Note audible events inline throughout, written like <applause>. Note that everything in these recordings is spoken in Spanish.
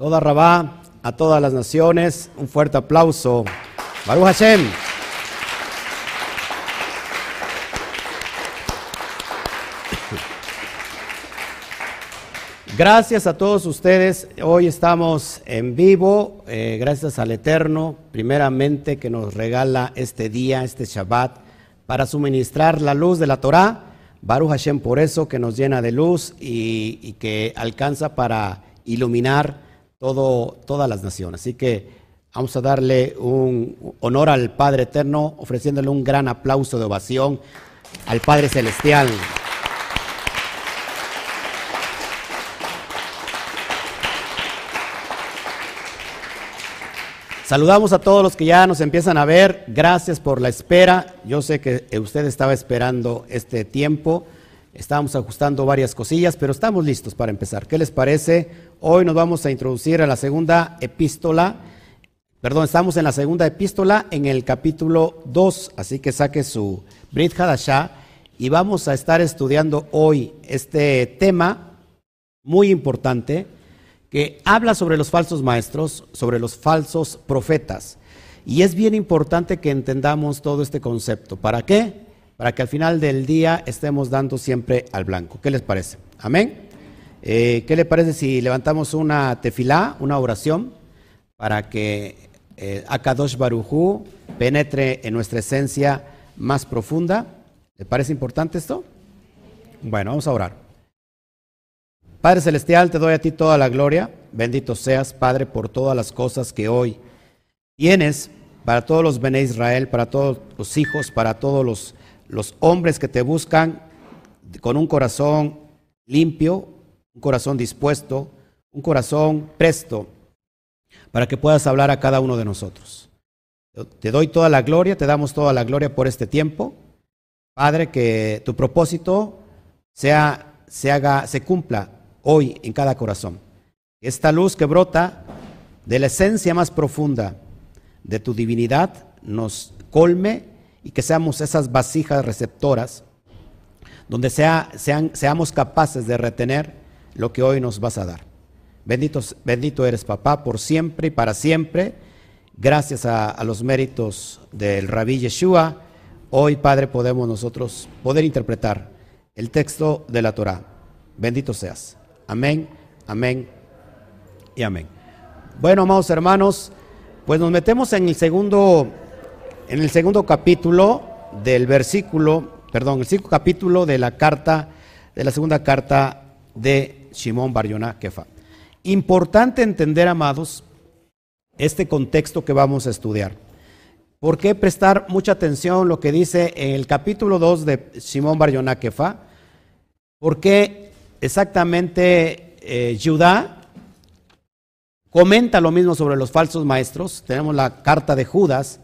Toda Rabá, a todas las naciones, un fuerte aplauso. Baruch Hashem. Gracias a todos ustedes. Hoy estamos en vivo. eh, gracias al Eterno, primeramente, que nos regala este día, este Shabbat, para suministrar la luz de la Torah. Baruch Hashem por eso, que nos llena de luz y, y que alcanza para iluminar todo, todas las naciones. Así que vamos a darle un honor al Padre Eterno, ofreciéndole un gran aplauso de ovación al Padre Celestial. Saludamos a todos los que ya nos empiezan a ver. Gracias por la espera. Yo sé que usted estaba esperando este tiempo. Estábamos ajustando varias cosillas, pero estamos listos para empezar. ¿Qué les parece? Hoy nos vamos a introducir a la segunda epístola. Perdón, estamos en la segunda epístola en el capítulo 2, así que saque su Brit Hadashah y vamos a estar estudiando hoy este tema muy importante que habla sobre los falsos maestros, sobre los falsos profetas. Y es bien importante que entendamos todo este concepto. ¿Para qué? Para que al final del día estemos dando siempre al blanco. ¿Qué les parece? Amén. Eh, ¿Qué le parece si levantamos una tefilá, una oración, para que eh, Akadosh Barujú penetre en nuestra esencia más profunda? ¿Le parece importante esto? Bueno, vamos a orar. Padre Celestial, te doy a ti toda la gloria. Bendito seas, Padre, por todas las cosas que hoy tienes para todos los Bene Israel, para todos los hijos, para todos los, los hombres que te buscan con un corazón limpio, un corazón dispuesto, un corazón presto, para que puedas hablar a cada uno de nosotros. Te doy toda la gloria, te damos toda la gloria por este tiempo. Padre, que tu propósito sea, se haga, se cumpla hoy en cada corazón. Esta luz que brota de la esencia más profunda de tu divinidad nos colme y que seamos esas vasijas receptoras donde sea, sean, seamos capaces de retener lo que hoy nos vas a dar. Bendito, bendito eres, papá, por siempre y para siempre. Gracias a, a los méritos del rabí Yeshua, hoy, Padre, podemos nosotros poder interpretar el texto de la Torah. Bendito seas. Amén, amén y amén. Bueno, amados hermanos, pues nos metemos en el segundo, en el segundo capítulo del versículo, perdón, el segundo capítulo de la carta, de la segunda carta de Shimón Bar Yonah Kefa. Importante entender, amados, este contexto que vamos a estudiar. ¿Por qué prestar mucha atención lo que dice en el capítulo 2 de Shimón Bar Yonah Kefa? Porque exactamente eh, Judá comenta lo mismo sobre los falsos maestros. Tenemos la carta de Judas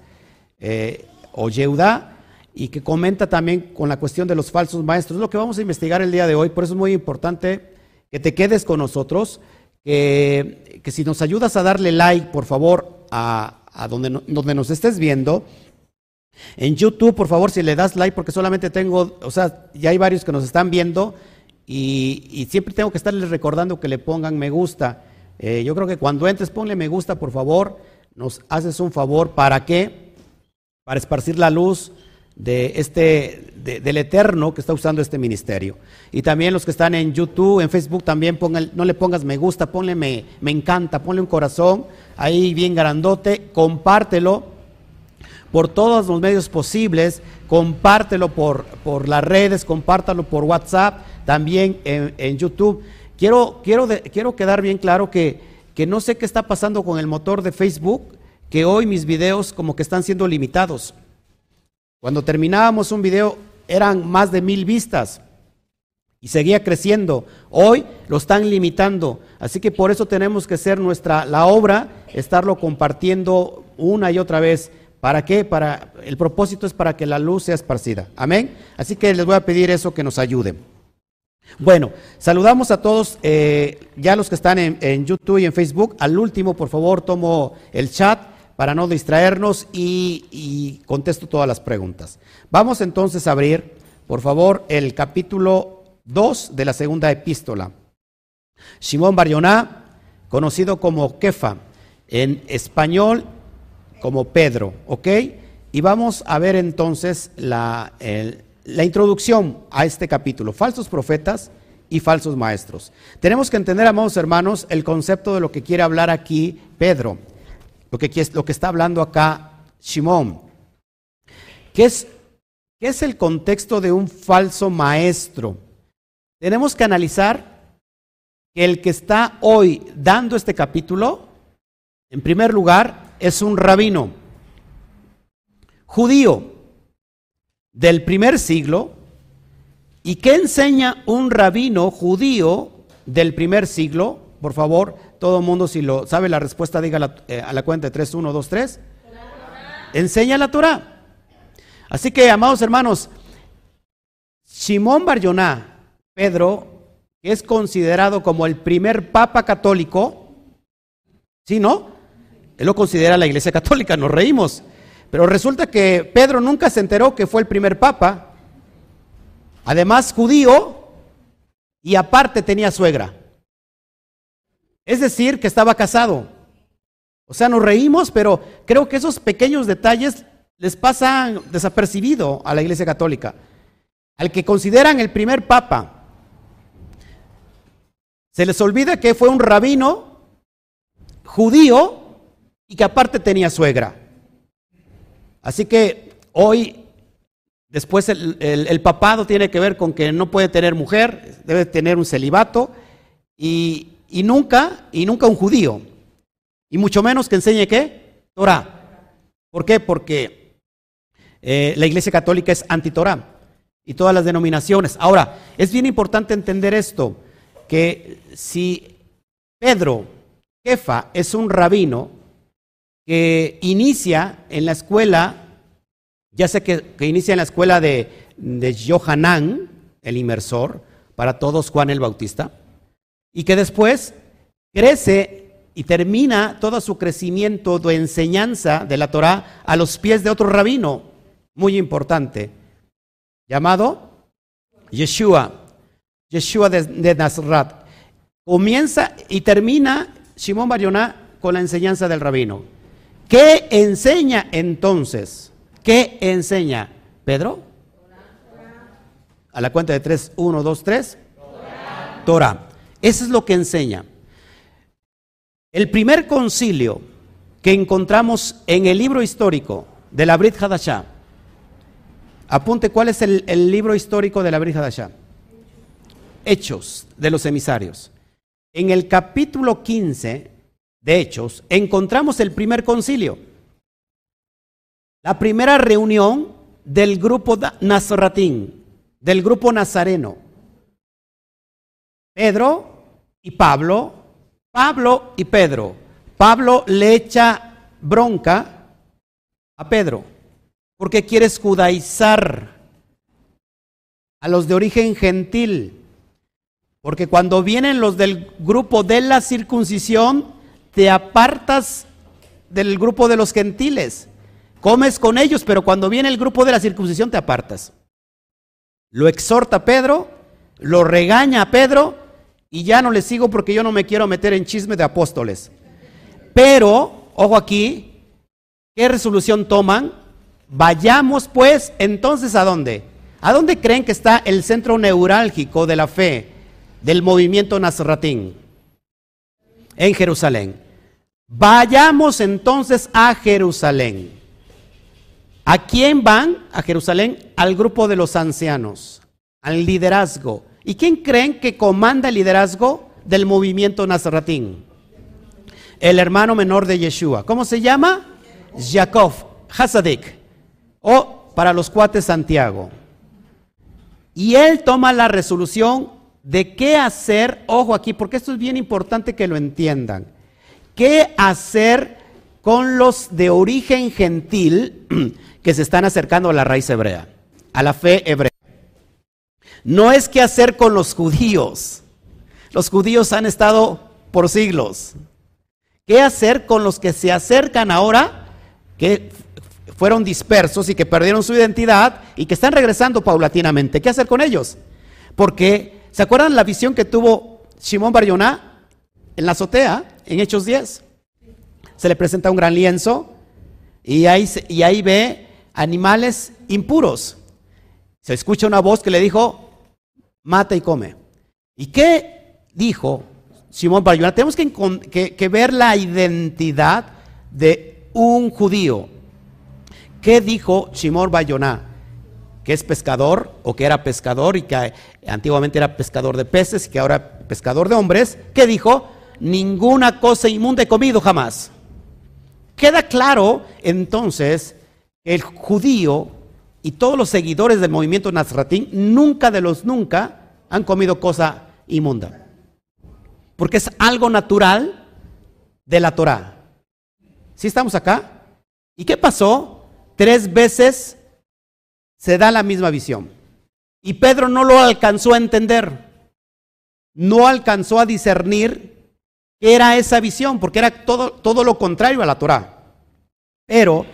eh, o Yehudá y que comenta también con la cuestión de los falsos maestros. Es lo que vamos a investigar el día de hoy. Por eso es muy importante que te quedes con nosotros. Que, que si nos ayudas a darle like, por favor, a, donde, donde nos estés viendo. En YouTube, por favor, si le das like, porque solamente tengo, o sea, ya hay varios que nos están viendo y, siempre tengo que estarles recordando que le pongan me gusta. Eh, yo creo que cuando entres, ponle me gusta, por favor. Nos haces un favor. ¿Para qué? Para esparcir la luz de este, de, del Eterno que está usando este ministerio. Y también los que están en YouTube, en Facebook, también pongan, no le pongas me gusta, ponle me, me encanta, ponle un corazón ahí bien grandote, compártelo por todos los medios posibles, compártelo por, por las redes, compártalo por WhatsApp, también en, en YouTube. Quiero, quiero, de, quiero quedar bien claro que, que no sé qué está pasando con el motor de Facebook, que hoy mis videos como que están siendo limitados. Cuando terminábamos un video eran más de mil vistas y seguía creciendo. Hoy lo están limitando, así que por eso tenemos que hacer nuestra la obra, estarlo compartiendo una y otra vez. ¿Para qué? Para el propósito es para que la luz sea esparcida. Amén. Así que les voy a pedir eso que nos ayuden. Bueno, saludamos a todos, eh, ya los que están en, en, YouTube y en Facebook. Al último, por favor, tomo el chat para no distraernos y, contesto todas las preguntas. Vamos entonces a abrir, por favor, el capítulo 2 de la segunda epístola. Simón Barioná, conocido como Kefa, en español como Pedro, ¿ok? Y vamos a ver entonces la, la introducción a este capítulo, falsos profetas y falsos maestros. Tenemos que entender, amados hermanos, el concepto de lo que quiere hablar aquí Pedro, lo que, lo que está hablando acá Simón. ¿Qué es, ¿Qué es el contexto de un falso maestro? Tenemos que analizar que el que está hoy dando este capítulo, en primer lugar, es un rabino judío del primer siglo. ¿Y qué enseña un rabino judío del primer siglo? Por favor, todo mundo si lo sabe la respuesta, diga eh, a la cuenta de 3, 1, 2, 3. Enseña la Torah. Así que, amados hermanos, Simón Barjoná, Pedro, que es considerado como el primer papa católico, ¿sí, no? Él lo considera la iglesia católica, nos reímos. Pero resulta que Pedro nunca se enteró que fue el primer papa, además judío, y aparte tenía suegra. Es decir, que estaba casado. O sea, nos reímos, pero creo que esos pequeños detalles les pasan desapercibido a la Iglesia Católica. Al que consideran el primer papa, se les olvida que fue un rabino judío y que aparte tenía suegra. Así que hoy, después el, papado tiene que ver con que no puede tener mujer, debe tener un celibato y, y nunca, y nunca un judío. Y mucho menos que enseñe qué? Torah. ¿Por qué? Porque eh, la Iglesia Católica es anti-Torah y todas las denominaciones. Ahora, es bien importante entender esto, que si Pedro, jefa, es un rabino que inicia en la escuela, ya sé que, inicia en la escuela de, de Johanan, el inmersor, para todos Juan el Bautista, y que después crece y termina todo su crecimiento de enseñanza de la Torah a los pies de otro rabino muy importante, llamado Yeshua, Yeshua de, Nazaret. Comienza y termina Simón Barioná con la enseñanza del rabino. ¿Qué enseña entonces? ¿Qué enseña? ¿Pedro? A la cuenta de tres, uno, dos, tres. Torah. Eso es lo que enseña. El primer concilio que encontramos en el libro histórico de la Brit Hadashah, apunte cuál es el, libro histórico de la Brit Hadashah. Hechos de los emisarios. En el capítulo 15 de Hechos encontramos el primer concilio. La primera reunión del grupo Nazaretín, del grupo nazareno. Pedro y Pablo Pablo y Pedro. Pablo le echa bronca a Pedro porque quieres judaizar a los de origen gentil. Porque cuando vienen los del grupo de la circuncisión, te apartas del grupo de los gentiles. Comes con ellos, pero cuando viene el grupo de la circuncisión te apartas. Lo exhorta Pedro, lo regaña a Pedro y ya no les sigo porque yo no me quiero meter en chisme de apóstoles. Pero, ojo aquí, ¿qué resolución toman? Vayamos pues entonces a dónde? ¿A dónde creen que está el centro neurálgico de la fe del movimiento Nazaratín? En Jerusalén. Vayamos entonces a Jerusalén. ¿A quién van? A Jerusalén, al grupo de los ancianos, al liderazgo ¿Y quién creen que comanda el liderazgo del movimiento Nazaratín? El hermano menor de Yeshua. ¿Cómo se llama? Jacob, Hasadik. O para los cuates Santiago. Y él toma la resolución de qué hacer, ojo aquí, porque esto es bien importante que lo entiendan. ¿Qué hacer con los de origen gentil <clears throat> que se están acercando a la raíz hebrea, a la fe hebrea? No es qué hacer con los judíos. Los judíos han estado por siglos. ¿Qué hacer con los que se acercan ahora, que fueron dispersos y que perdieron su identidad y que están regresando paulatinamente? ¿Qué hacer con ellos? Porque, ¿se acuerdan la visión que tuvo Simón Barioná en la azotea? en Hechos 10? Se le presenta un gran lienzo y ahí, y ahí ve animales impuros. Se escucha una voz que le dijo, mata y come. ¿Y qué dijo Simón Barjona? Tenemos que, ver la identidad de un judío. ¿Qué dijo Simón Bayona? Que es pescador o que era pescador y que antiguamente era pescador de peces y que ahora pescador de hombres. ¿Qué dijo? Ninguna cosa inmunda he comido jamás. Queda claro entonces el judío y todos los seguidores del movimiento Nazratín nunca de los nunca han comido cosa inmunda. Porque es algo natural de la Torah. ¿Sí estamos acá? ¿Y qué pasó? Tres veces se da la misma visión. Y Pedro no lo alcanzó a entender. No alcanzó a discernir qué era esa visión, porque era todo, todo lo contrario a la Torah. Pero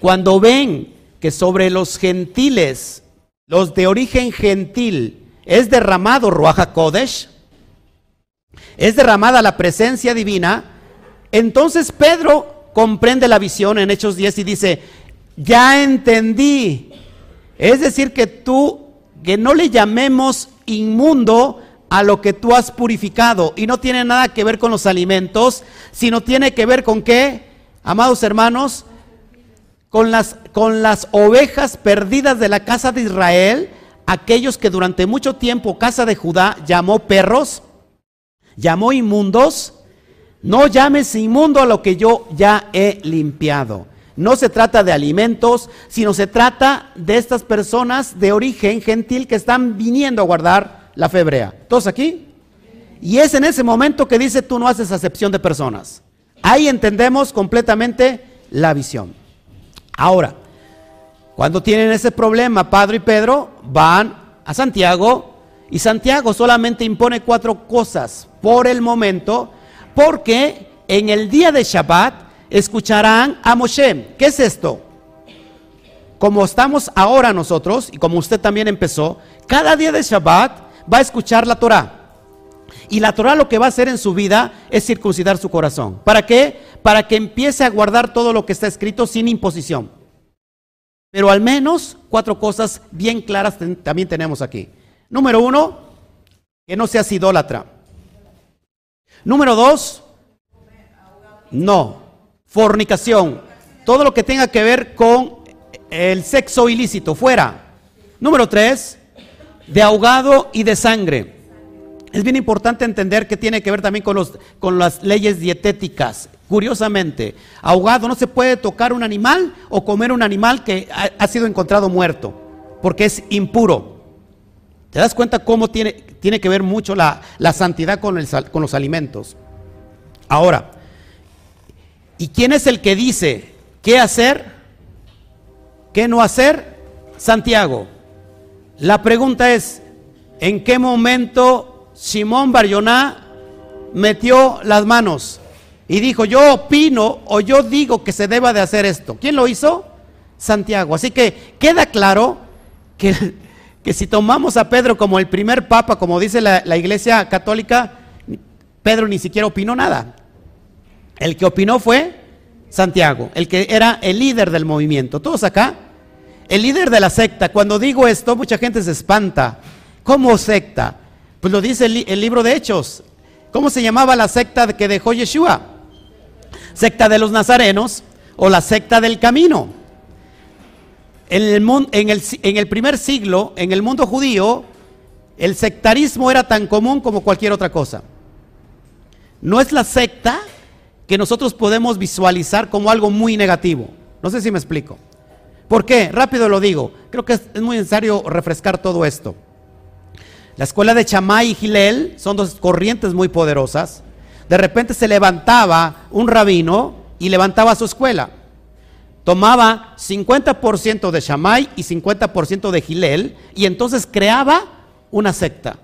cuando ven que sobre los gentiles, los de origen gentil, es derramado Ruaja Kodesh, es derramada la presencia divina, entonces Pedro comprende la visión en Hechos 10 y dice, ya entendí. Es decir, que tú, que no le llamemos inmundo a lo que tú has purificado. Y no tiene nada que ver con los alimentos, sino tiene que ver con qué, amados hermanos, con las, con las ovejas perdidas de la casa de Israel, aquellos que durante mucho tiempo casa de Judá llamó perros, llamó inmundos, no llames inmundo a lo que yo ya he limpiado. No se trata de alimentos, sino se trata de estas personas de origen gentil que están viniendo a guardar la fe hebrea. ¿Todos aquí? Y es en ese momento que dice tú no haces acepción de personas. Ahí entendemos completamente la visión. Ahora, cuando tienen ese problema, Padre y Pedro van a Santiago y Santiago solamente impone cuatro cosas por el momento, porque en el día de Shabbat escucharán a Moshe. ¿Qué es esto? Como estamos ahora nosotros, y como usted también empezó, cada día de Shabbat va a escuchar la Torah. Y la Torah lo que va a hacer en su vida es circuncidar su corazón. ¿Para qué? Para que empiece a guardar todo lo que está escrito sin imposición. Pero al menos cuatro cosas bien claras también tenemos aquí. Número uno, que no seas idólatra. Número dos, no, fornicación. Todo lo que tenga que ver con el sexo ilícito, fuera. Número tres, de ahogado y de sangre. Es bien importante entender que tiene que ver también con, los, con las leyes dietéticas. Curiosamente, ahogado no se puede tocar un animal o comer un animal que ha, sido encontrado muerto, porque es impuro. ¿Te das cuenta cómo tiene, tiene que ver mucho la, la santidad con, el, con los alimentos? Ahora, ¿y quién es el que dice qué hacer, qué no hacer? Santiago. La pregunta es, ¿en qué momento Simón Barjoná metió las manos y dijo, yo opino o yo digo que se deba de hacer esto. ¿Quién lo hizo? Santiago. Así que queda claro que, <laughs> que si tomamos a Pedro como el primer papa, como dice la, la iglesia católica, Pedro ni siquiera opinó nada. El que opinó fue Santiago, el que era el líder del movimiento. Todos acá, el líder de la secta. Cuando digo esto, mucha gente se espanta. ¿Cómo secta? Pues lo dice el, libro de Hechos. ¿Cómo se llamaba la secta que dejó Yeshua? Secta de los nazarenos o la secta del camino. En el, en, el, en el, primer siglo, en el mundo judío, el sectarismo era tan común como cualquier otra cosa. No es la secta que nosotros podemos visualizar como algo muy negativo. No sé si me explico. ¿Por qué? Rápido lo digo. Creo que es muy necesario refrescar todo esto. La escuela de Chamay y Gilel son dos corrientes muy poderosas. De repente se levantaba un rabino y levantaba su escuela. Tomaba 50% de Shammai y 50% de Gilel y entonces creaba una secta.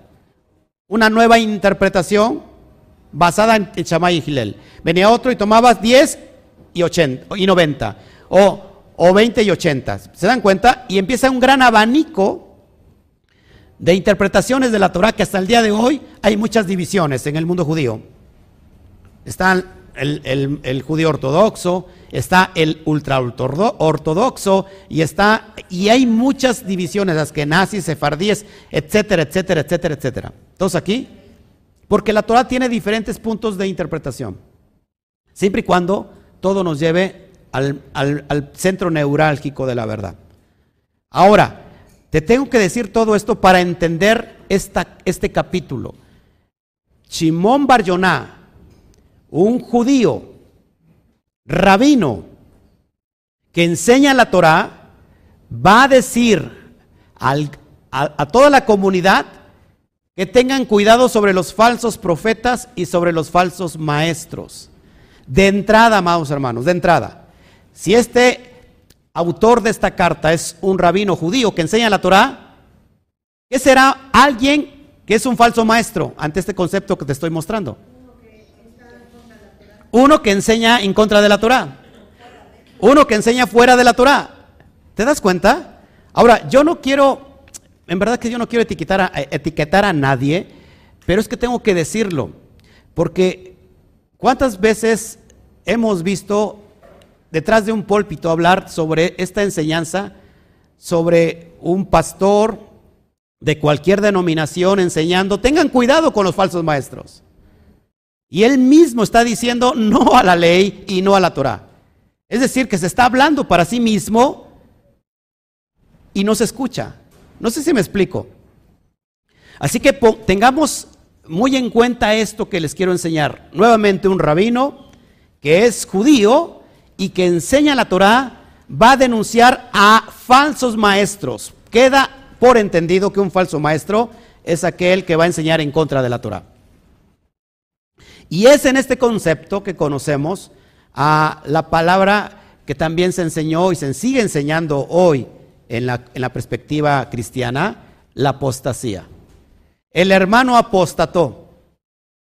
Una nueva interpretación basada en Shammai y Gilel. Venía otro y tomaba 10 y, 80, y 90 o, o 20 y 80. ¿Se dan cuenta? Y empieza un gran abanico de interpretaciones de la Torah que hasta el día de hoy hay muchas divisiones en el mundo judío. Está el, judío ortodoxo, está el ultra ortodoxo y está y hay muchas divisiones, las que nazis, sefardíes, etcétera, etcétera, etcétera, etcétera. ¿Todos aquí? Porque la Torah tiene diferentes puntos de interpretación. Siempre y cuando todo nos lleve al, al centro neurálgico de la verdad. Ahora, te tengo que decir todo esto para entender esta, este capítulo. Shimón Barjoná, un judío, rabino, que enseña la Torah, va a decir a, a toda la comunidad que tengan cuidado sobre los falsos profetas y sobre los falsos maestros. De entrada, amados hermanos, de entrada, si este autor de esta carta es un rabino judío que enseña la Torah, ¿qué será alguien que es un falso maestro ante este concepto que te estoy mostrando? Uno que enseña en contra de la Torah. Uno que enseña fuera de la Torah. ¿Te das cuenta? Ahora, yo no quiero, en verdad que yo no quiero etiquetar a, etiquetar a nadie, pero es que tengo que decirlo, porque ¿cuántas veces hemos visto detrás de un púlpito hablar sobre esta enseñanza, sobre un pastor de cualquier denominación enseñando, tengan cuidado con los falsos maestros. Y él mismo está diciendo no a la ley y no a la Torah. Es decir, que se está hablando para sí mismo y no se escucha. No sé si me explico. Así que tengamos muy en cuenta esto que les quiero enseñar. Nuevamente un rabino que es judío, y que enseña la Torá va a denunciar a falsos maestros. Queda por entendido que un falso maestro es aquel que va a enseñar en contra de la Torá. Y es en este concepto que conocemos a la palabra que también se enseñó y se sigue enseñando hoy en la, en la perspectiva cristiana, la apostasía. El hermano apostató,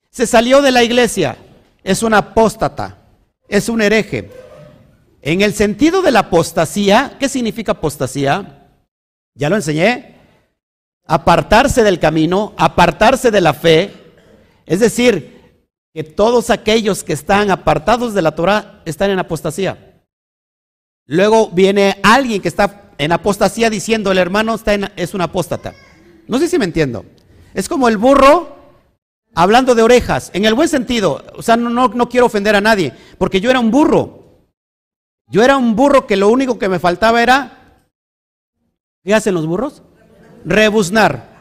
se salió de la iglesia, es un apóstata, es un hereje. En el sentido de la apostasía, ¿qué significa apostasía? Ya lo enseñé. Apartarse del camino, apartarse de la fe. Es decir, que todos aquellos que están apartados de la Torah están en apostasía. Luego viene alguien que está en apostasía diciendo el hermano está es un apóstata. No sé si me entiendo. Es como el burro hablando de orejas, en el buen sentido. O sea, no, quiero ofender a nadie, porque yo era un burro. Yo era un burro que lo único que me faltaba era, ¿qué hacen los burros? Rebuznar.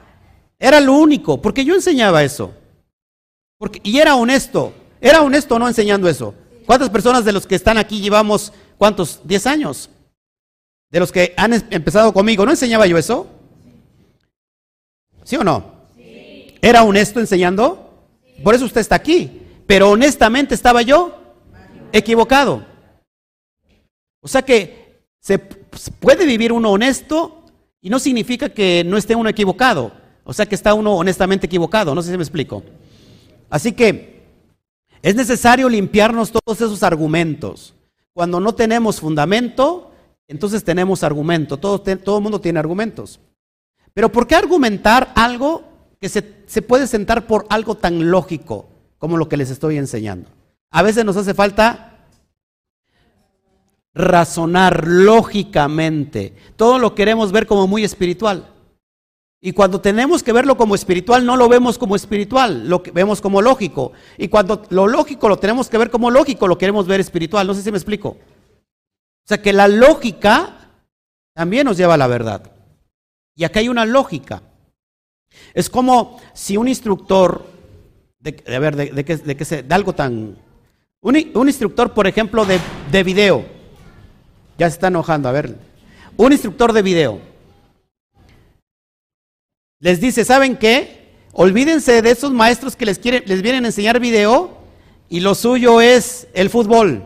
Era lo único, porque yo enseñaba eso. Porque, y era honesto. Era honesto no enseñando eso. ¿Cuántas personas de los que están aquí llevamos, cuántos? ¿Diez años? De los que han empezado conmigo, ¿no enseñaba yo eso? ¿Sí o no? ¿Era honesto enseñando? Por eso usted está aquí. Pero honestamente estaba yo equivocado. O sea que se puede vivir uno honesto y no significa que no esté uno equivocado. O sea que está uno honestamente equivocado. No sé si me explico. Así que es necesario limpiarnos todos esos argumentos. Cuando no tenemos fundamento, entonces tenemos argumento. Todo, todo el mundo tiene argumentos. Pero ¿por qué argumentar algo que se, se puede sentar por algo tan lógico como lo que les estoy enseñando? A veces nos hace falta razonar lógicamente. Todo lo queremos ver como muy espiritual. Y cuando tenemos que verlo como espiritual, no lo vemos como espiritual, lo vemos como lógico. Y cuando lo lógico lo tenemos que ver como lógico, lo queremos ver espiritual. No sé si me explico. O sea que la lógica también nos lleva a la verdad. Y acá hay una lógica. Es como si un instructor, de, ver, de, de, de algo tan... Un, instructor, por ejemplo, de, de video ya se está enojando. A ver, un instructor de video les dice, ¿saben qué? Olvídense de esos maestros que les, quieren, les vienen a enseñar video y lo suyo es el fútbol.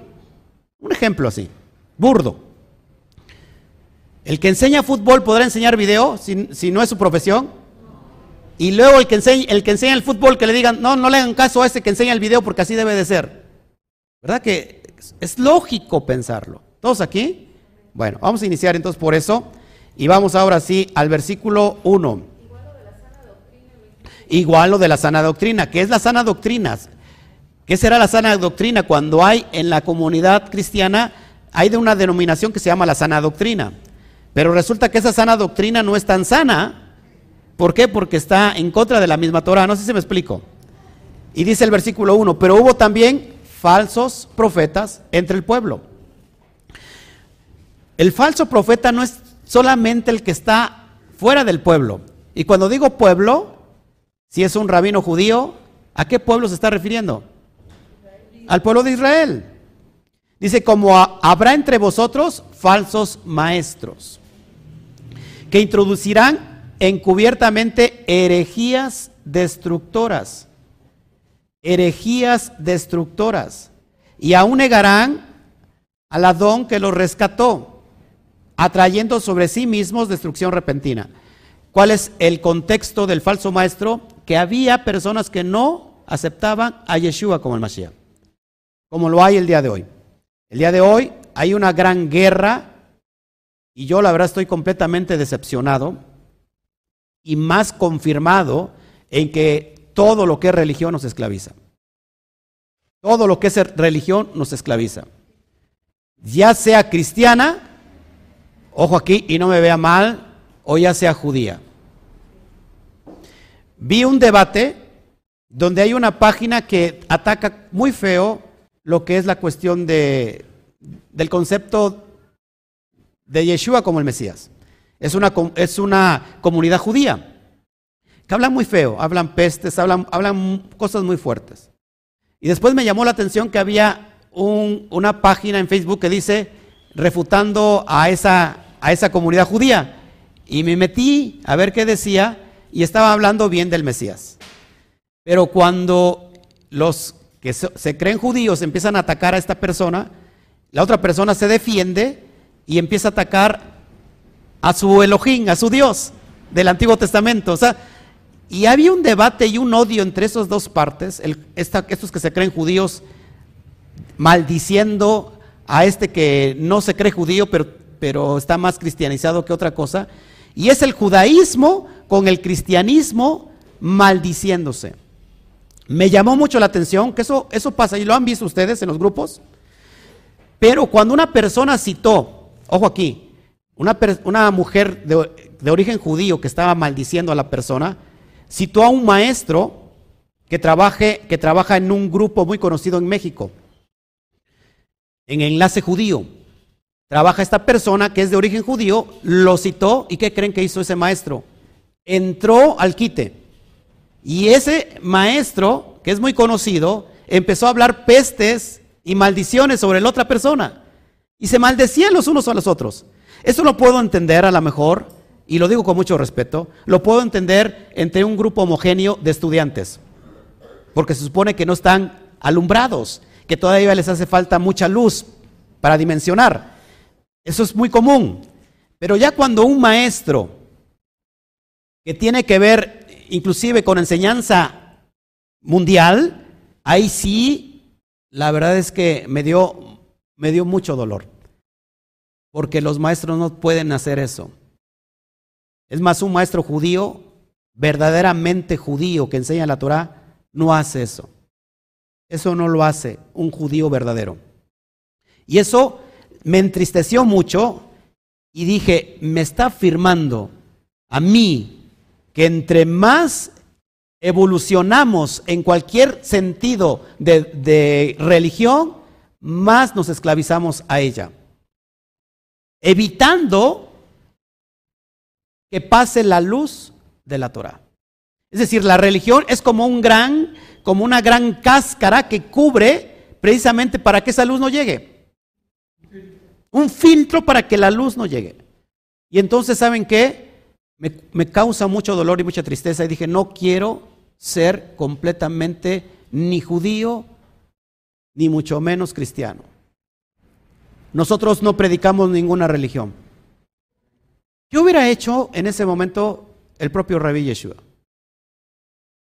Un ejemplo así, burdo. El que enseña fútbol podrá enseñar video si, si no es su profesión. Y luego el que, enseña, el que enseña el fútbol que le digan, no, no le hagan caso a ese que enseña el video porque así debe de ser. ¿Verdad que es lógico pensarlo? ¿Todos aquí? Bueno, vamos a iniciar entonces por eso y vamos ahora sí al versículo 1. Igual lo de la sana doctrina. ¿Qué es la sana doctrina? ¿Qué será la sana doctrina cuando hay en la comunidad cristiana, hay de una denominación que se llama la sana doctrina? Pero resulta que esa sana doctrina no es tan sana. ¿Por qué? Porque está en contra de la misma Torah. No sé si me explico. Y dice el versículo 1, pero hubo también falsos profetas entre el pueblo. El falso profeta no es solamente el que está fuera del pueblo. Y cuando digo pueblo, si es un rabino judío, ¿a qué pueblo se está refiriendo? Al pueblo de Israel. Dice, como habrá entre vosotros falsos maestros, que introducirán encubiertamente herejías destructoras herejías destructoras, y aún negarán al Adón que los rescató, atrayendo sobre sí mismos destrucción repentina. ¿Cuál es el contexto del falso maestro? Que había personas que no aceptaban a Yeshua como el Mashiach, como lo hay el día de hoy. El día de hoy hay una gran guerra y yo la verdad estoy completamente decepcionado y más confirmado en que todo lo que es religión nos esclaviza. Todo lo que es religión nos esclaviza. Ya sea cristiana, ojo aquí y no me vea mal, o ya sea judía. Vi un debate donde hay una página que ataca muy feo lo que es la cuestión de, del concepto de Yeshua como el Mesías. Es una, es una comunidad judía que hablan muy feo, hablan pestes, hablan, hablan cosas muy fuertes. Y después me llamó la atención que había una página en Facebook que dice refutando a esa, a esa comunidad judía. Y me metí a ver qué decía y estaba hablando bien del Mesías. Pero cuando los que se creen judíos empiezan a atacar a esta persona, la otra persona se defiende y empieza a atacar a su Elohim, a su Dios del Antiguo Testamento. O sea, y había un debate y un odio entre esas dos partes, estos que se creen judíos maldiciendo a este que no se cree judío, pero, pero está más cristianizado que otra cosa. Y es el judaísmo con el cristianismo maldiciéndose. Me llamó mucho la atención que eso, eso pasa, y lo han visto ustedes en los grupos. Pero cuando una persona citó, ojo aquí, una, una mujer de, de origen judío que estaba maldiciendo a la persona, citó a un maestro que, trabaje, que trabaja en un grupo muy conocido en México, en Enlace Judío. Trabaja esta persona que es de origen judío, lo citó y ¿qué creen que hizo ese maestro? Entró al quite. Y ese maestro, que es muy conocido, empezó a hablar pestes y maldiciones sobre la otra persona. Y se maldecían los unos a los otros. Eso lo puedo entender a lo mejor y lo digo con mucho respeto, lo puedo entender entre un grupo homogéneo de estudiantes, porque se supone que no están alumbrados, que todavía les hace falta mucha luz para dimensionar. Eso es muy común. Pero ya cuando un maestro que tiene que ver inclusive con enseñanza mundial, ahí sí, la verdad es que me dio, me dio mucho dolor, porque los maestros no pueden hacer eso. Es más, un maestro judío, verdaderamente judío que enseña la Torah, no hace eso. Eso no lo hace un judío verdadero. Y eso me entristeció mucho y dije, me está afirmando a mí que entre más evolucionamos en cualquier sentido de, de religión, más nos esclavizamos a ella. Evitando que pase la luz de la Torah. Es decir, la religión es como un gran, como una gran cáscara que cubre precisamente para que esa luz no llegue. Un filtro para que la luz no llegue. Y entonces, ¿saben qué? Me, me causa mucho dolor y mucha tristeza y dije, no quiero ser completamente ni judío, ni mucho menos cristiano. Nosotros no predicamos ninguna religión. ¿Qué hubiera hecho en ese momento el propio Rabbi Yeshua?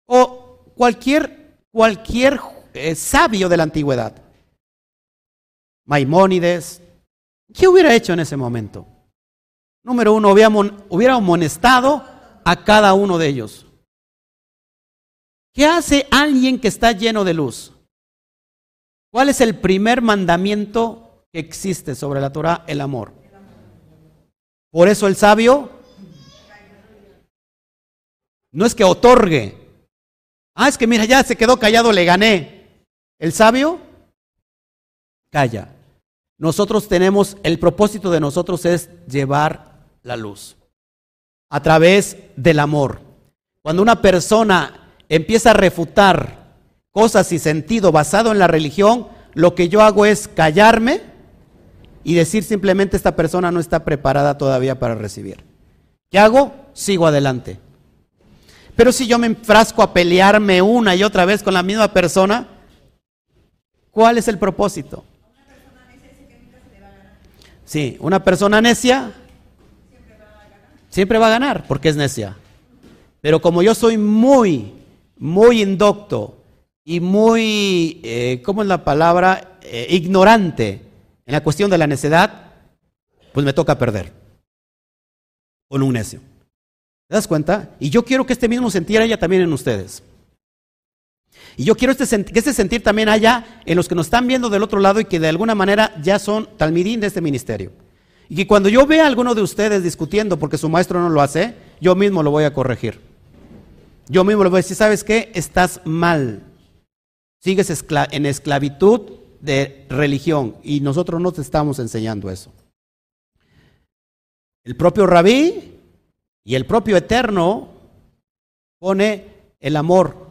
O cualquier, cualquier eh, sabio de la antigüedad. Maimónides. ¿Qué hubiera hecho en ese momento? Número uno, hubiera amonestado a cada uno de ellos. ¿Qué hace alguien que está lleno de luz? ¿Cuál es el primer mandamiento que existe sobre la Torah? El amor. Por eso el sabio no es que otorgue. Ah, es que mira, ya se quedó callado, le gané. El sabio calla. Nosotros tenemos, el propósito de nosotros es llevar la luz a través del amor. Cuando una persona empieza a refutar cosas y sentido basado en la religión, lo que yo hago es callarme y decir simplemente esta persona no está preparada todavía para recibir. ¿Qué hago? Sigo adelante. Pero si yo me enfrasco a pelearme una y otra vez con la misma persona, ¿cuál es el propósito? Sí, una persona necia siempre va a ganar porque es necia. Pero como yo soy muy, muy indocto y muy, eh, ¿cómo es la palabra? Eh, ignorante en la cuestión de la necedad, pues me toca perder con un necio. ¿Te das cuenta? Y yo quiero que este mismo sentir haya también en ustedes. Y yo quiero este, que este sentir también haya en los que nos están viendo del otro lado y que de alguna manera ya son talmidín de este ministerio. Y que cuando yo vea a alguno de ustedes discutiendo porque su maestro no lo hace, yo mismo lo voy a corregir. Yo mismo le voy a decir, ¿sabes qué? Estás mal. Sigues en esclavitud de religión y nosotros no te estamos enseñando eso. El propio rabí y el propio eterno pone el amor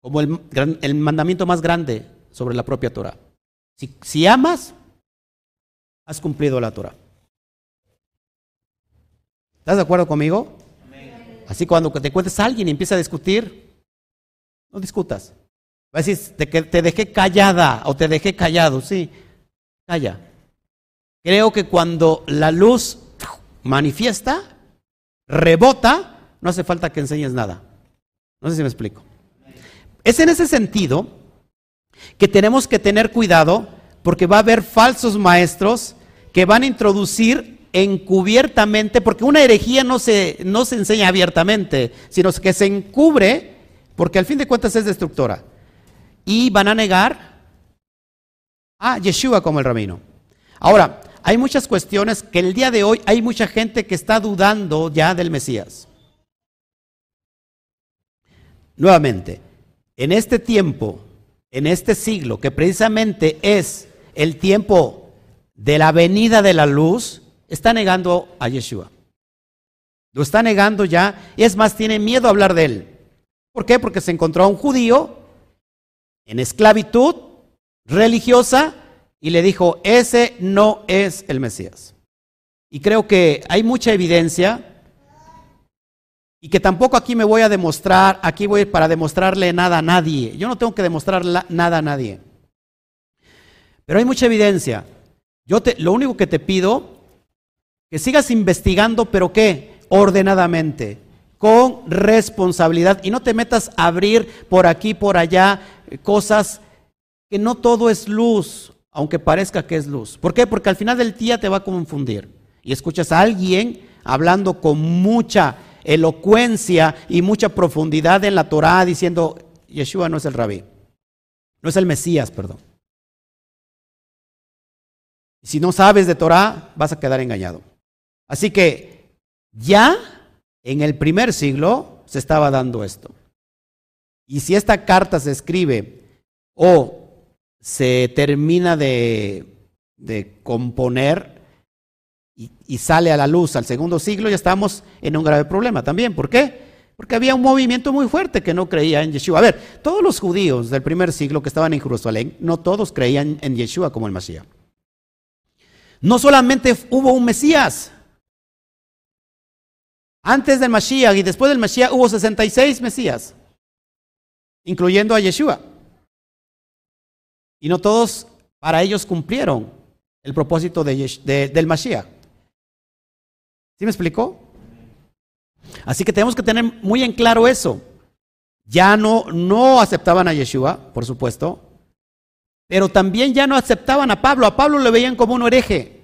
como el, mandamiento más grande sobre la propia Torah. Si, amas, has cumplido la Torah. ¿Estás de acuerdo conmigo? Así cuando te cuentes a alguien y empieza a discutir, no discutas. Va a decir, te, te dejé callada o te dejé callado, sí, calla. Creo que cuando la luz manifiesta, rebota, no hace falta que enseñes nada. No sé si me explico. Es en ese sentido que tenemos que tener cuidado porque va a haber falsos maestros que van a introducir encubiertamente, porque una herejía no se, no se enseña abiertamente, sino que se encubre, porque al fin de cuentas es destructora. Y van a negar a Yeshua como el rabino. Ahora, hay muchas cuestiones que el día de hoy hay mucha gente que está dudando ya del Mesías. Nuevamente, en este tiempo, en este siglo, que precisamente es el tiempo de la venida de la luz, está negando a Yeshua. Lo está negando ya, y es más, tiene miedo a hablar de él. ¿Por qué? Porque se encontró a un judío en esclavitud religiosa y le dijo, ese no es el Mesías. Y creo que hay mucha evidencia y que tampoco aquí me voy a demostrar, aquí voy para demostrarle nada a nadie. Yo no tengo que demostrar nada a nadie. Pero hay mucha evidencia. Yo te, lo único que te pido que sigas investigando, pero ¿qué? Ordenadamente, con responsabilidad y no te metas a abrir por aquí, por allá eh, cosas que no todo es luz, aunque parezca que es luz. ¿Por qué? Porque al final del día te va a confundir y escuchas a alguien hablando con mucha elocuencia y mucha profundidad en la Torá diciendo, Yeshua no es el rabí, no es el Mesías, perdón. Si no sabes de Torá, vas a quedar engañado. Así que ya en el primer siglo se estaba dando esto. Y si esta carta se escribe o se termina de, componer y, y, sale a la luz al segundo siglo, ya estamos en un grave problema también. ¿Por qué? Porque había un movimiento muy fuerte que no creía en Yeshua. A ver, todos los judíos del primer siglo que estaban en Jerusalén, no todos creían en Yeshua como el Mesías. No solamente hubo un Mesías, antes del Mashiach y después del Mashiach hubo 66 Mesías, incluyendo a Yeshua. Y no todos para ellos cumplieron el propósito del Mashiach. ¿Sí me explicó? Así que tenemos que tener muy en claro eso. Ya no, no aceptaban a Yeshua, por supuesto, pero también ya no aceptaban a Pablo. A Pablo le veían como un hereje.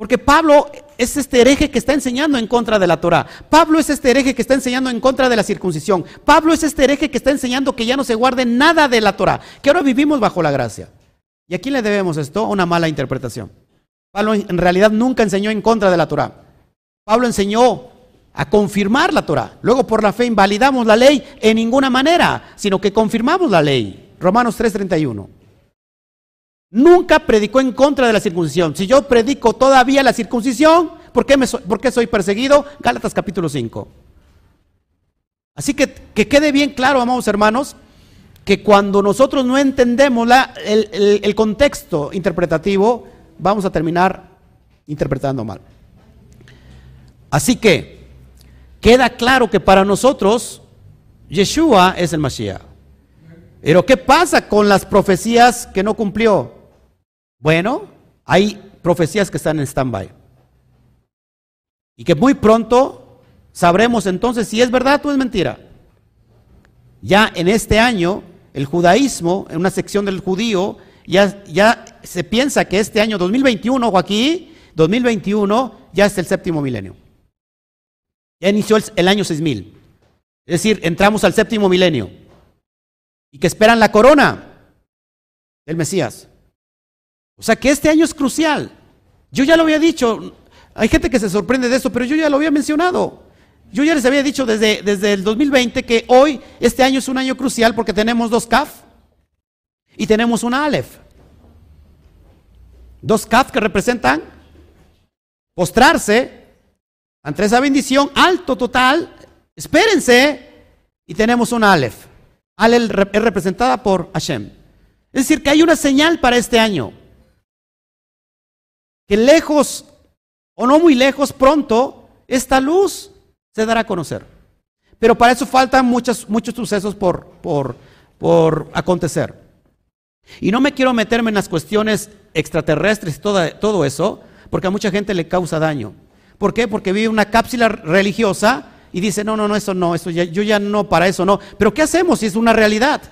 Porque Pablo es este hereje que está enseñando en contra de la Torah. Pablo es este hereje que está enseñando en contra de la circuncisión. Pablo es este hereje que está enseñando que ya no se guarde nada de la Torah, que ahora vivimos bajo la gracia. ¿Y a quién le debemos esto? Una mala interpretación. Pablo en realidad nunca enseñó en contra de la Torah. Pablo enseñó a confirmar la Torah. Luego por la fe invalidamos la ley en ninguna manera, sino que confirmamos la ley. Romanos 3:31. Nunca predicó en contra de la circuncisión. Si yo predico todavía la circuncisión, ¿por qué, me ¿por qué soy perseguido? Gálatas capítulo 5. Así que que quede bien claro, amados hermanos, que cuando nosotros no entendemos la, el, el contexto interpretativo, vamos a terminar interpretando mal. Así que queda claro que para nosotros Yeshua es el Mashiach. Pero ¿qué pasa con las profecías que no cumplió? Bueno, hay profecías que están en stand-by. Y que muy pronto sabremos entonces si es verdad o es mentira. Ya en este año, el judaísmo, en una sección del judío, ya, ya se piensa que este año 2021, o aquí, 2021, ya es el séptimo milenio. Ya inició el, el año 6000. Es decir, entramos al séptimo milenio. Y que esperan la corona del Mesías. O sea que este año es crucial. Yo ya lo había dicho, hay gente que se sorprende de eso, pero yo ya lo había mencionado. Yo ya les había dicho desde, desde el 2020 que hoy, este año es un año crucial porque tenemos dos CAF y tenemos una Aleph. Dos CAF que representan postrarse ante esa bendición alto total. Espérense y tenemos una Aleph. Aleph es representada por Hashem. Es decir, que hay una señal para este año que lejos o no muy lejos, pronto, esta luz se dará a conocer. Pero para eso faltan muchos, muchos sucesos por, por, por acontecer. Y no me quiero meterme en las cuestiones extraterrestres y todo, todo eso, porque a mucha gente le causa daño. ¿Por qué? Porque vive una cápsula religiosa y dice, no, no, no, eso no, eso ya, yo ya no, para eso no. Pero ¿qué hacemos si es una realidad?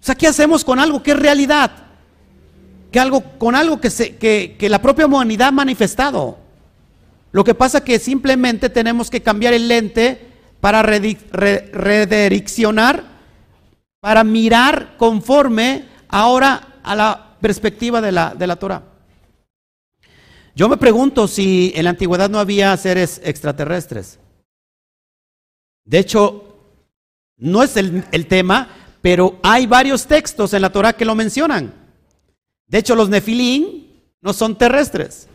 O sea, ¿qué hacemos con algo que es realidad? Que algo, con algo que, se, que, la propia humanidad ha manifestado. Lo que pasa es que simplemente tenemos que cambiar el lente para redireccionar, para mirar conforme ahora a la perspectiva de la, de la Torah. Yo me pregunto si en la antigüedad no había seres extraterrestres. De hecho, no es el, el tema, pero hay varios textos en la Torah que lo mencionan. De hecho, los nefilín no son terrestres.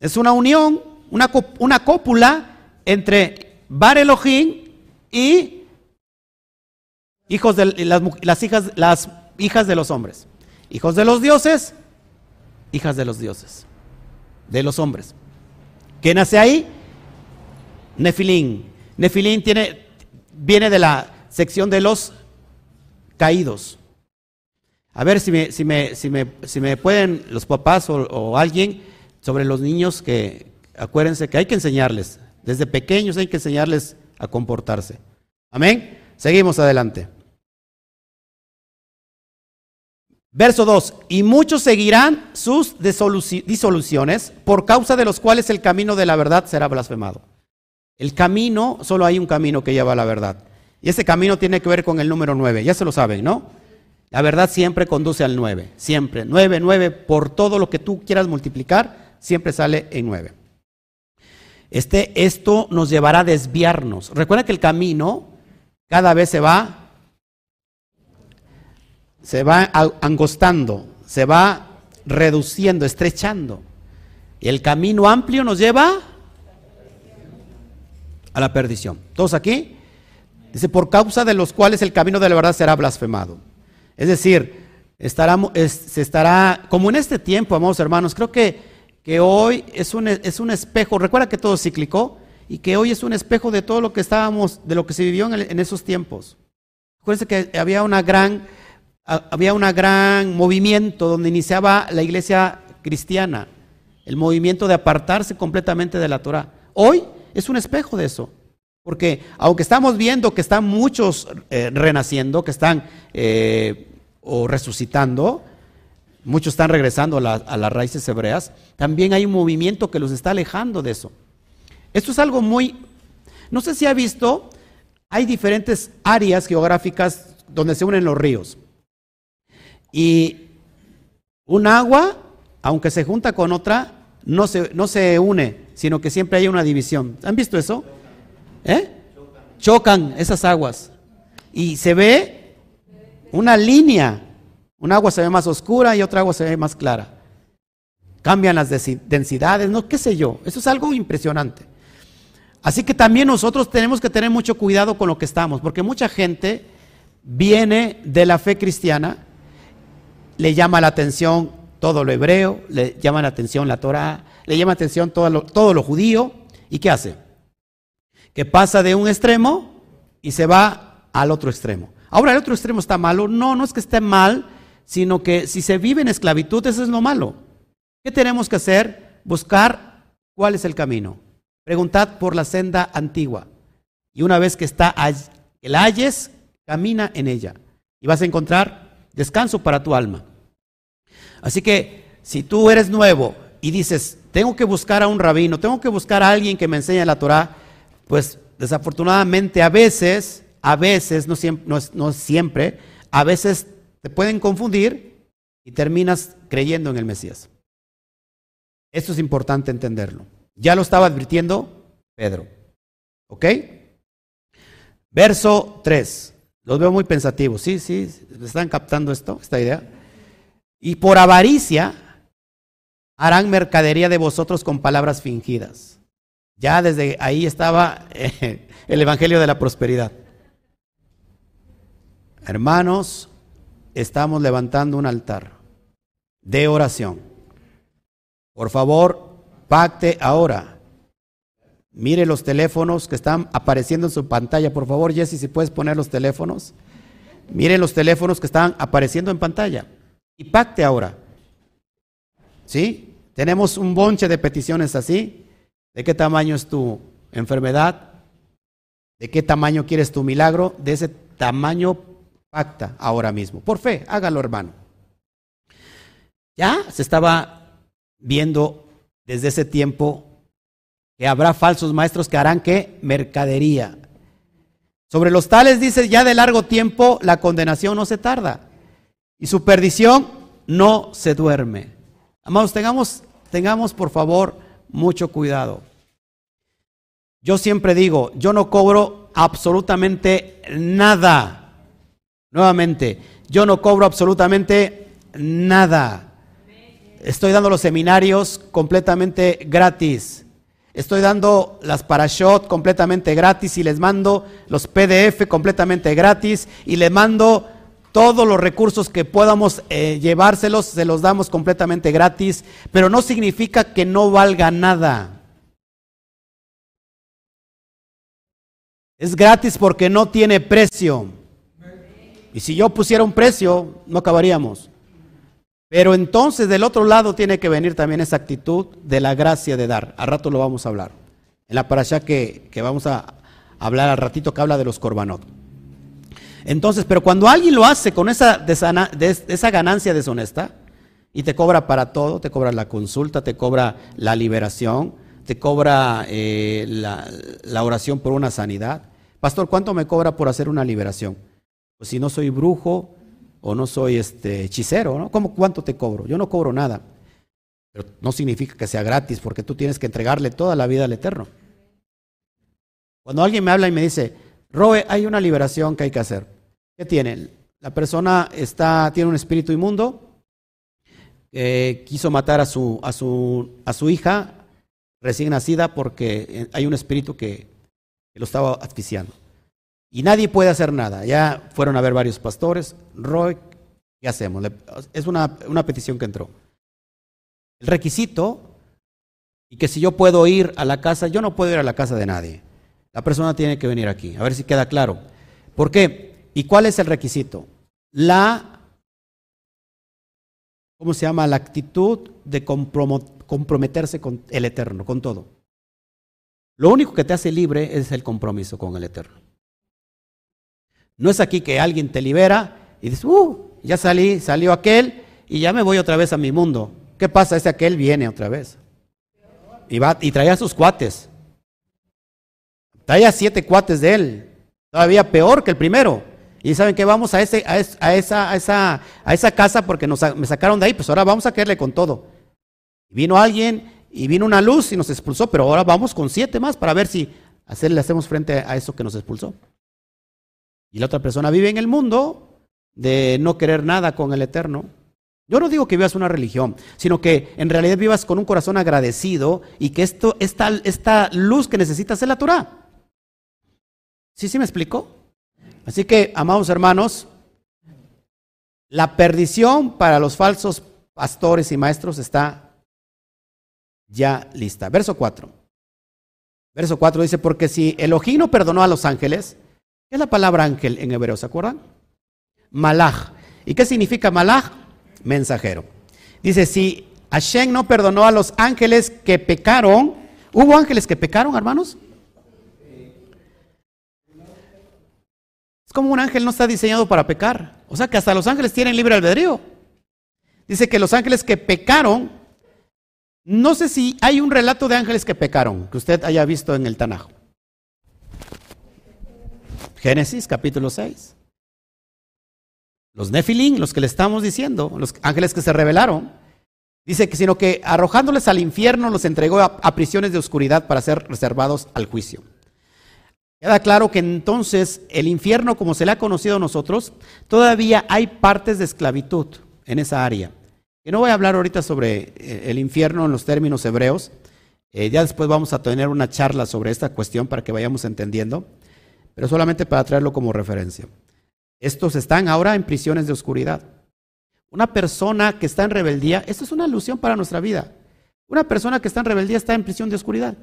Es una unión, una, una cópula entre Bar Elohim y hijos de las, las, hijas, las hijas de los hombres. Hijos de los dioses, hijas de los dioses, de los hombres. ¿Qué nace ahí? Nefilín. Nefilín tiene, viene de la sección de los caídos. A ver si me, si me, si me, si me pueden los papás o, alguien sobre los niños que acuérdense que hay que enseñarles. Desde pequeños hay que enseñarles a comportarse. Amén. Seguimos adelante. Verso 2. Y muchos seguirán sus disoluciones por causa de los cuales el camino de la verdad será blasfemado. El camino, solo hay un camino que lleva a la verdad. Y ese camino tiene que ver con el número 9. Ya se lo saben, ¿no? La verdad siempre conduce al 9, siempre. 9, 9, por todo lo que tú quieras multiplicar, siempre sale en 9. Este, esto nos llevará a desviarnos. Recuerda que el camino cada vez se va, se va angostando, se va reduciendo, estrechando. Y el camino amplio nos lleva a la perdición. ¿Todos aquí? Dice, por causa de los cuales el camino de la verdad será blasfemado. Es decir, se estará, como en este tiempo, amados hermanos, creo que, que hoy es un, es un espejo, recuerda que todo es cíclico, y que hoy es un espejo de todo lo que estábamos, de lo que se vivió en, esos tiempos. Acuérdense que había una gran, había una gran movimiento donde iniciaba la iglesia cristiana, el movimiento de apartarse completamente de la Torah. Hoy es un espejo de eso. Porque aunque estamos viendo que están muchos eh, renaciendo, que están eh, o resucitando, muchos están regresando a, las raíces hebreas, también hay un movimiento que los está alejando de eso. Esto es algo muy, no sé si ha visto, hay diferentes áreas geográficas donde se unen los ríos. Y un agua, aunque se junta con otra, no se, no se une, sino que siempre hay una división. ¿Han visto eso? ¿Eh? Chocan esas aguas. Y se ve una línea. Un agua se ve más oscura y otra agua se ve más clara. Cambian las densidades, no, qué sé yo. Eso es algo impresionante. Así que también nosotros tenemos que tener mucho cuidado con lo que estamos, porque mucha gente viene de la fe cristiana, le llama la atención todo lo hebreo, le llama la atención la Torah, le llama la atención todo lo, todo lo judío, ¿y qué hace? Que pasa de un extremo y se va al otro extremo. Ahora, ¿el otro extremo está malo? No, no es que esté mal, sino que si se vive en esclavitud, eso es lo malo. ¿Qué tenemos que hacer? Buscar cuál es el camino. Preguntad por la senda antigua. Y una vez que está el ayes, camina en ella. Y vas a encontrar descanso para tu alma. Así que si tú eres nuevo y dices, tengo que buscar a un rabino, tengo que buscar a alguien que me enseñe la Torah, pues desafortunadamente a veces, a veces, no siempre, no, no siempre, a veces te pueden confundir y terminas creyendo en el Mesías. Esto es importante entenderlo. Ya lo estaba advirtiendo Pedro. ¿Ok? Verso 3. Los veo muy pensativos. Sí, sí, ¿están captando esto, esta idea? Y por avaricia harán mercadería de vosotros con palabras fingidas. Ya desde ahí estaba eh, el Evangelio de la Prosperidad. Hermanos, estamos levantando un altar de oración. Por favor, Pacte ahora. Mire los teléfonos que están apareciendo en su pantalla. Por favor, Jesse, si puedes poner los teléfonos. Mire los teléfonos que están apareciendo en pantalla. Y pacte ahora. ¿Sí? Tenemos un bonche de peticiones así. ¿De qué tamaño es tu enfermedad? ¿De qué tamaño quieres tu milagro? De ese tamaño pacta ahora mismo. Por fe, hágalo, hermano. Ya se estaba viendo desde ese tiempo que habrá falsos maestros que harán que mercadería. Sobre los tales dice, ya de largo tiempo la condenación no se tarda y su perdición no se duerme. Amados, tengamos, tengamos por favor mucho cuidado. Yo siempre digo, yo no cobro absolutamente nada. Nuevamente, yo no cobro absolutamente nada. Estoy dando los seminarios completamente gratis. Estoy dando las parashot completamente gratis y les mando los PDF completamente gratis y les mando todos los recursos que podamos eh, llevárselos, se los damos completamente gratis, pero no significa que no valga nada. Es gratis porque no tiene precio. Y si yo pusiera un precio, no acabaríamos. Pero entonces del otro lado tiene que venir también esa actitud de la gracia de dar. Al rato lo vamos a hablar. En la parasha que, que vamos a hablar al ratito que habla de los korbanot. Entonces, pero cuando alguien lo hace con esa, esa ganancia deshonesta y te cobra para todo, te cobra la consulta, te cobra la liberación, te cobra eh, la, la oración por una sanidad. Pastor, ¿cuánto me cobra por hacer una liberación? Pues si no soy brujo, o no soy este hechicero, ¿no? ¿Cómo, ¿Cuánto te cobro? Yo no cobro nada. Pero no significa que sea gratis, porque tú tienes que entregarle toda la vida al Eterno. Cuando alguien me habla y me dice, Roe, hay una liberación que hay que hacer. ¿Qué tiene? La persona está, tiene un espíritu inmundo, quiso matar a su, a, su, a su hija recién nacida porque hay un espíritu que, que lo estaba asfixiando. Y nadie puede hacer nada. Ya fueron a ver varios pastores. Roy, ¿qué hacemos? Es una, una petición que entró. El requisito, y que si yo puedo ir a la casa, yo no puedo ir a la casa de nadie. La persona tiene que venir aquí. A ver si queda claro. ¿Por qué? ¿Y cuál es el requisito? La, ¿cómo se llama? La actitud de comprometerse con el Eterno, con todo. Lo único que te hace libre es el compromiso con el Eterno. No es aquí que alguien te libera y dices, uh, ya salí, salió aquel y ya me voy otra vez a mi mundo. ¿Qué pasa? Ese aquel viene otra vez. Y, va, y traía a sus cuates. Traía siete cuates de él. Todavía peor que el primero. Y saben que vamos a, ese, a, esa, a, esa, a esa casa porque nos, me sacaron de ahí, pues ahora vamos a caerle con todo. Vino alguien y vino una luz y nos expulsó, pero ahora vamos con siete más para ver si hacerle, hacemos frente a eso que nos expulsó. Y la otra persona vive en el mundo de no querer nada con el Eterno. Yo no digo que vivas una religión, sino que en realidad vivas con un corazón agradecido y que esto, esta, esta luz que necesitas es la Torah. ¿Sí, sí me explico? Así que, amados hermanos, la perdición para los falsos pastores y maestros está ya lista. Verso 4. Verso 4 dice, porque si Elohim no perdonó a los ángeles, ¿qué es la palabra ángel en hebreo? ¿Se acuerdan? Malach. ¿Y qué significa malach? Mensajero. Dice, si Hashem no perdonó a los ángeles que pecaron, ¿hubo ángeles que pecaron, hermanos? Es como un ángel no está diseñado para pecar. O sea que hasta los ángeles tienen libre albedrío. Dice que los ángeles que pecaron no sé si hay un relato de ángeles que pecaron, que usted haya visto en el Tanaj. Génesis capítulo 6. Los Nefilim, los que le estamos diciendo, los ángeles que se rebelaron, dice que sino que arrojándoles al infierno los entregó a prisiones de oscuridad para ser reservados al juicio. Queda claro que entonces el infierno, como se le ha conocido a nosotros, todavía hay partes de esclavitud en esa área. No voy a hablar ahorita sobre eh, el infierno en los términos hebreos. Eh, ya después vamos a tener una charla sobre esta cuestión para que vayamos entendiendo, pero solamente para traerlo como referencia. Estos están ahora en prisiones de oscuridad. Una persona que está en rebeldía, esto es una alusión para nuestra vida. Una persona que está en rebeldía está en prisión de oscuridad.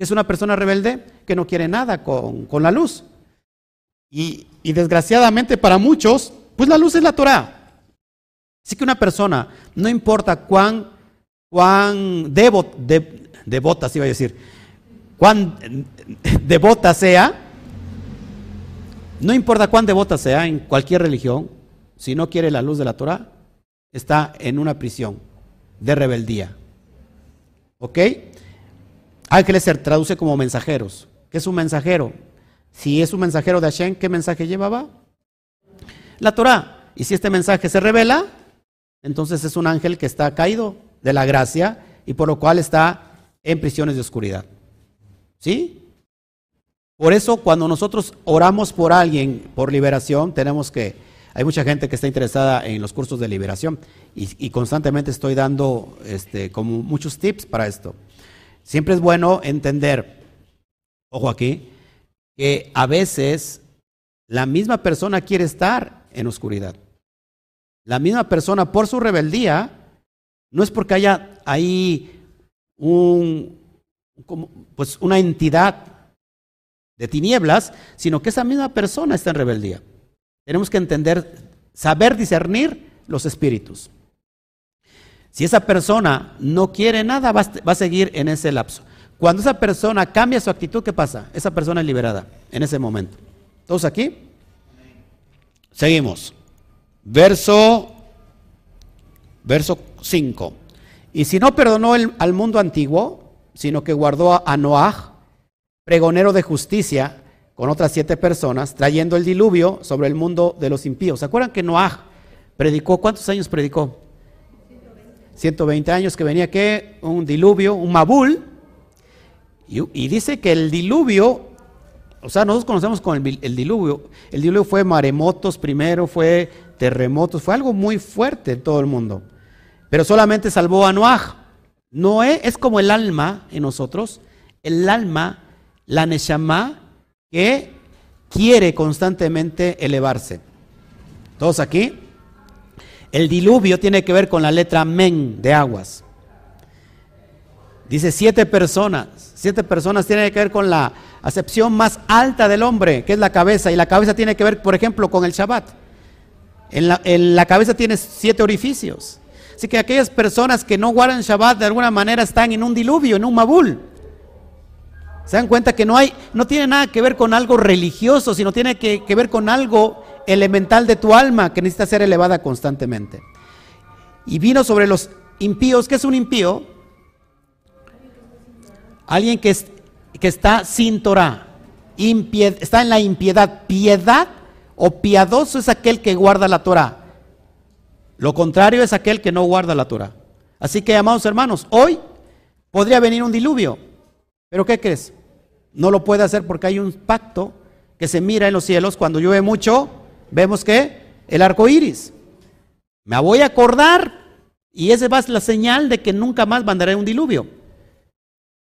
Es una persona rebelde que no quiere nada con, la luz. Y, y desgraciadamente para muchos, pues la luz es la Torah. Así que una persona, no importa cuán, cuán devota, si iba a decir, cuán devota sea, no importa cuán devota sea en cualquier religión, si no quiere la luz de la Torah, está en una prisión de rebeldía. ¿Ok? Ángeles se traduce como mensajeros. ¿Qué es un mensajero? Si es un mensajero de Hashem, ¿qué mensaje llevaba? La Torah. Y si este mensaje se revela, entonces es un ángel que está caído de la gracia y por lo cual está en prisiones de oscuridad. ¿Sí? Por eso cuando nosotros oramos por alguien por liberación, tenemos que, hay mucha gente que está interesada en los cursos de liberación y, constantemente estoy dando este, como muchos tips para esto. Siempre es bueno entender, ojo aquí, que a veces la misma persona quiere estar en oscuridad. La misma persona por su rebeldía, no es porque haya ahí un, pues una entidad de tinieblas, sino que esa misma persona está en rebeldía. Tenemos que entender, saber discernir los espíritus. Si esa persona no quiere nada, va a seguir en ese lapso. Cuando esa persona cambia su actitud, ¿qué pasa? Esa persona es liberada en ese momento. ¿Todos aquí? Seguimos. Verso, verso 5. Y si no perdonó al mundo antiguo, sino que guardó a Noah, pregonero de justicia, con otras siete personas, trayendo el diluvio sobre el mundo de los impíos. ¿Se acuerdan que Noah predicó? ¿Cuántos años predicó? 120 años que venía que un diluvio, un mabul, y, dice que el diluvio, o sea, nosotros conocemos con el, el diluvio, el diluvio fue maremotos primero, fue terremotos, fue algo muy fuerte en todo el mundo. Pero solamente salvó a Noah. Noé es como el alma en nosotros, el alma, la Neshama, que quiere constantemente elevarse. ¿Todos aquí? El diluvio tiene que ver con la letra men de aguas. Dice siete personas. Siete personas tiene que ver con la acepción más alta del hombre, que es la cabeza. Y la cabeza tiene que ver, por ejemplo, con el Shabbat. En la, cabeza tiene siete orificios. Así que aquellas personas que no guardan Shabbat de alguna manera están en un diluvio, en un mabul. Se dan cuenta que no hay, no tiene nada que ver con algo religioso, sino tiene que, ver con algo elemental de tu alma que necesita ser elevada constantemente. Y vino sobre los impíos. ¿Qué es un impío? Alguien que, es, que está sin Torah, está en la impiedad. Piedad o piadoso es aquel que guarda la Torah. Lo contrario es aquel que no guarda la Torah. Así que, amados hermanos, hoy podría venir un diluvio. ¿Pero qué crees? No lo puede hacer porque hay un pacto que se mira en los cielos. Cuando llueve mucho, vemos que el arco iris. Me voy a acordar y esa va la señal de que nunca más mandaré un diluvio.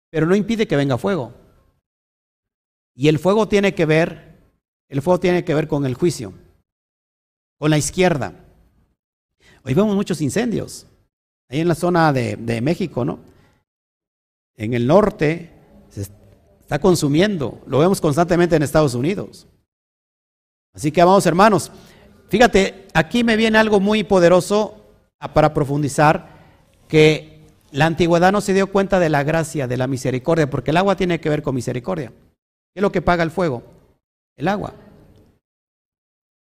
Pero no impide que venga fuego. Y el fuego tiene que ver, el fuego tiene que ver con el juicio, con la izquierda. Hoy vemos muchos incendios, ahí en la zona de, de México, ¿no? En el norte se está consumiendo, lo vemos constantemente en Estados Unidos. Así que vamos hermanos, fíjate, aquí me viene algo muy poderoso para profundizar, que la antigüedad no se dio cuenta de la gracia, de la misericordia, porque el agua tiene que ver con misericordia. ¿Qué es lo que paga el fuego? El agua.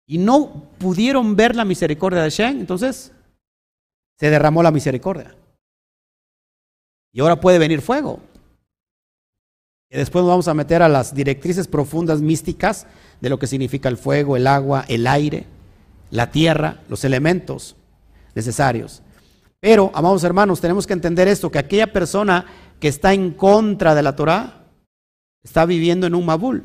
Y no pudieron ver la misericordia de Shem, entonces se derramó la misericordia. Y ahora puede venir fuego. Y después nos vamos a meter a las directrices profundas místicas de lo que significa el fuego, el agua, el aire, la tierra, los elementos necesarios. Pero, amados hermanos, tenemos que entender esto, que aquella persona que está en contra de la Torah está viviendo en un Mabul.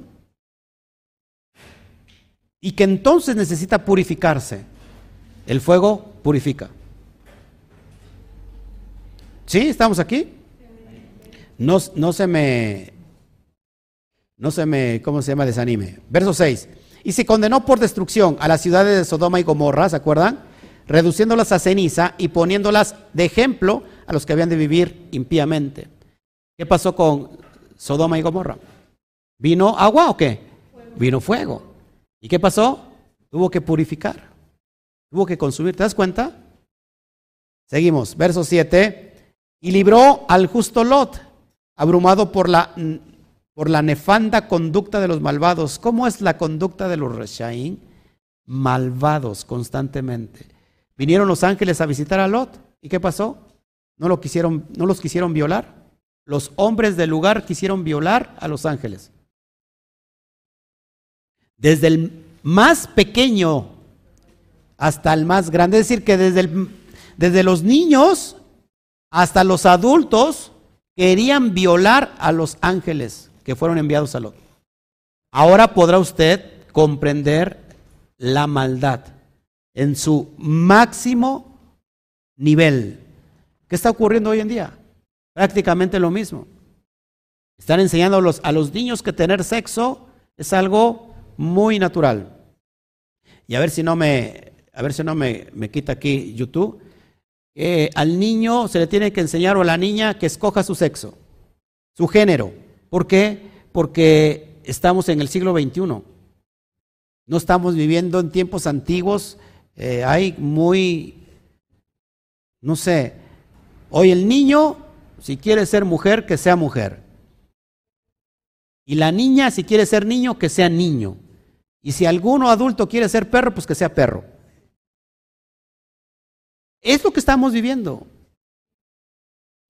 Y que entonces necesita purificarse. El fuego purifica. ¿Sí? ¿Estamos aquí? No, no se me, no se me, ¿cómo se llama? Desanime. Verso 6. Y se condenó por destrucción a las ciudades de Sodoma y Gomorra, ¿se acuerdan? reduciéndolas a ceniza y poniéndolas de ejemplo a los que habían de vivir impíamente. ¿Qué pasó con Sodoma y Gomorra? ¿Vino agua o qué? Vino fuego. ¿Y qué pasó? Tuvo que purificar. Tuvo que consumir. ¿Te das cuenta? Seguimos. Verso 7. Y libró al justo Lot, abrumado por la, por la nefanda conducta de los malvados. ¿Cómo es la conducta de los Reshaín? Malvados constantemente. Vinieron los ángeles a visitar a Lot. ¿Y qué pasó? No, lo quisieron, no los quisieron violar. Los hombres del lugar quisieron violar a los ángeles. Desde el más pequeño hasta el más grande. Es decir, que desde, desde los niños hasta los adultos querían violar a los ángeles que fueron enviados a Lot. Ahora podrá usted comprender la maldad en su máximo nivel. ¿Qué está ocurriendo hoy en día? Prácticamente lo mismo. Están enseñando a los, niños que tener sexo es algo muy natural. Y a ver si no me, a ver si no me, me quita aquí YouTube. al niño se le tiene que enseñar o a la niña que escoja su sexo, su género. ¿Por qué? Porque estamos en el siglo XXI. No estamos viviendo en tiempos antiguos eh, hay muy, no sé, hoy el niño, si quiere ser mujer, que sea mujer. Y la niña, si quiere ser niño, que sea niño. Y si alguno adulto quiere ser perro, pues que sea perro. Es lo que estamos viviendo.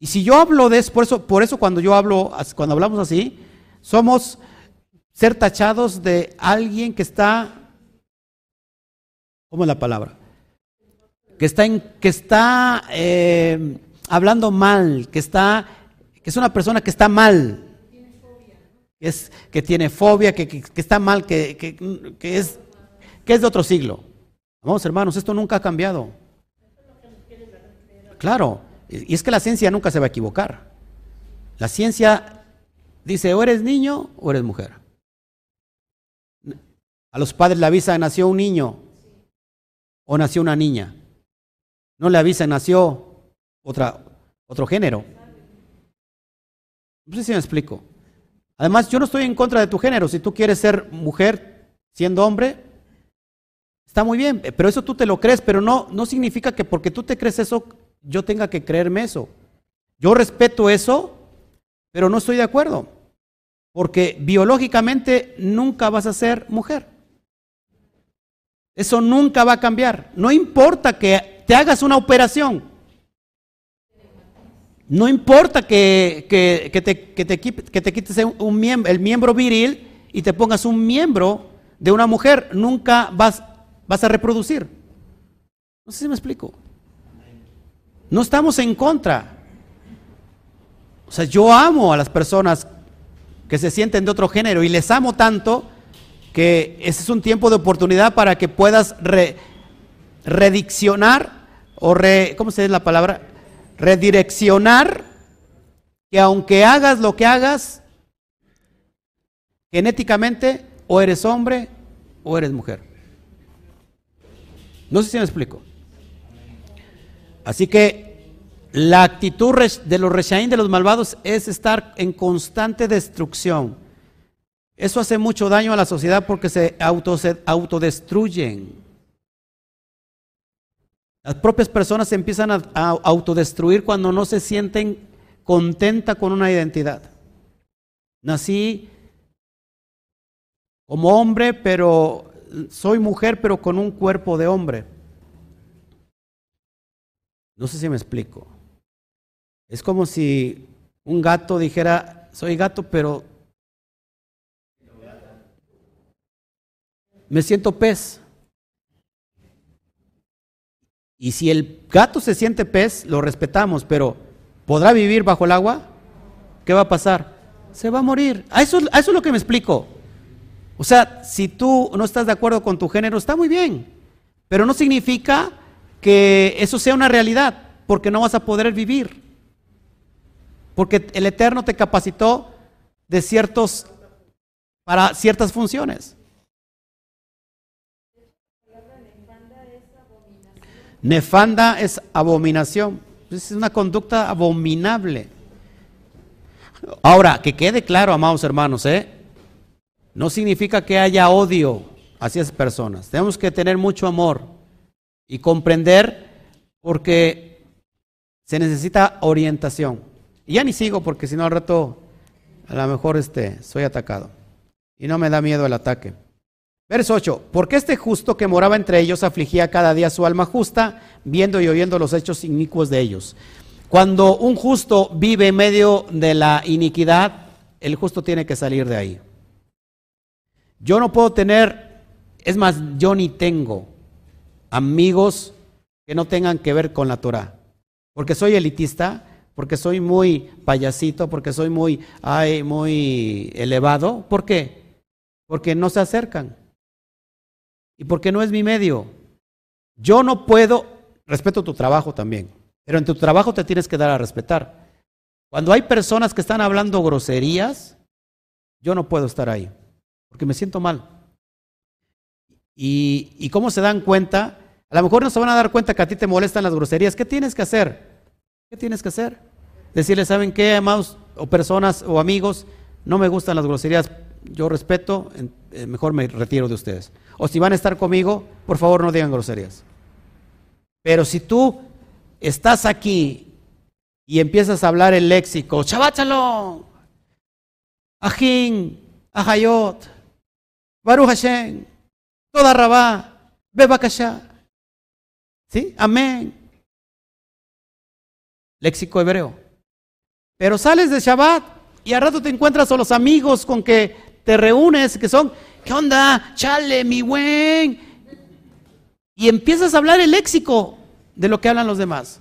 Y si yo hablo de eso, por eso, por eso cuando yo hablo, cuando hablamos así, somos ser tachados de alguien que está ¿Cómo es la palabra? Que está, en, que está eh, hablando mal, que, está, que es una persona que está mal. Que, es, que tiene fobia, que, está mal, que, que, es, que es de otro siglo. Vamos, hermanos, esto nunca ha cambiado. Claro, y es que la ciencia nunca se va a equivocar. La ciencia dice, o eres niño o eres mujer. A los padres le avisa, nació un niño, o nació una niña. No le avisan, nació otro género. No sé si me explico. Además, yo no estoy en contra de tu género. Si tú quieres ser mujer siendo hombre, está muy bien, pero eso tú te lo crees, pero no, no significa que porque tú te crees eso, yo tenga que creerme eso. Yo respeto eso, pero no estoy de acuerdo, porque biológicamente nunca vas a ser mujer. Eso nunca va a cambiar. No importa que te hagas una operación. No importa que, te, que te, quites un el miembro viril y te pongas un miembro de una mujer, nunca vas, vas a reproducir. No sé si me explico. No estamos en contra. O sea, yo amo a las personas que se sienten de otro género y les amo tanto que ese es un tiempo de oportunidad para que puedas rediccionar o re, ¿cómo se dice la palabra? Redireccionar que aunque hagas lo que hagas, genéticamente o eres hombre o eres mujer. No sé si me explico. Así que la actitud de los reshaín, de los malvados, es estar en constante destrucción. Eso hace mucho daño a la sociedad porque se, auto, se autodestruyen. Las propias personas se empiezan a, a autodestruir cuando no se sienten contenta con una identidad. Nací como hombre, pero soy mujer, pero con un cuerpo de hombre. No sé si me explico. Es como si un gato dijera, soy gato, pero me siento pez. Y si el gato se siente pez, lo respetamos, pero ¿podrá vivir bajo el agua? ¿Qué va a pasar? Se va a morir. A eso, eso es lo que me explico. O sea, si tú no estás de acuerdo con tu género, está muy bien, pero no significa que eso sea una realidad, porque no vas a poder vivir. Porque el Eterno te capacitó de ciertos para ciertas funciones. Nefanda es abominación. Es una conducta abominable. Ahora, que quede claro, amados hermanos, ¿eh? no significa que haya odio hacia esas personas. Tenemos que tener mucho amor y comprender porque se necesita orientación. Y ya ni sigo porque si no al rato a lo mejor este, soy atacado. Y no me da miedo el ataque. Verso 8. Porque este justo que moraba entre ellos afligía cada día su alma justa, viendo y oyendo los hechos inicuos de ellos. Cuando un justo vive en medio de la iniquidad, el justo tiene que salir de ahí. Yo no puedo tener, es más, yo ni tengo amigos que no tengan que ver con la Torah. Porque soy elitista, porque soy muy payasito, porque soy muy, ay, muy elevado. ¿Por qué? Porque no se acercan. Y porque no es mi medio. Yo no puedo, respeto tu trabajo también, pero en tu trabajo te tienes que dar a respetar. Cuando hay personas que están hablando groserías, yo no puedo estar ahí porque me siento mal. Y, cómo se dan cuenta, a lo mejor no se van a dar cuenta que a ti te molestan las groserías. ¿Qué tienes que hacer? ¿Qué tienes que hacer? Decirle, ¿saben qué, amados o personas o amigos? No me gustan las groserías, yo respeto, eh, mejor me retiro de ustedes. O si van a estar conmigo, por favor no digan groserías. Pero si tú estás aquí y empiezas a hablar el léxico, chabáchalo, ajín, ajayot, Baruch Hashem, toda Rabá, Bebakashá. ¿Sí? Amén. Léxico hebreo. Pero sales de Shabbat y a rato te encuentras con los amigos con que te reúnes, que son, ¿qué onda? Chale, mi buen. Y empiezas a hablar el léxico de lo que hablan los demás.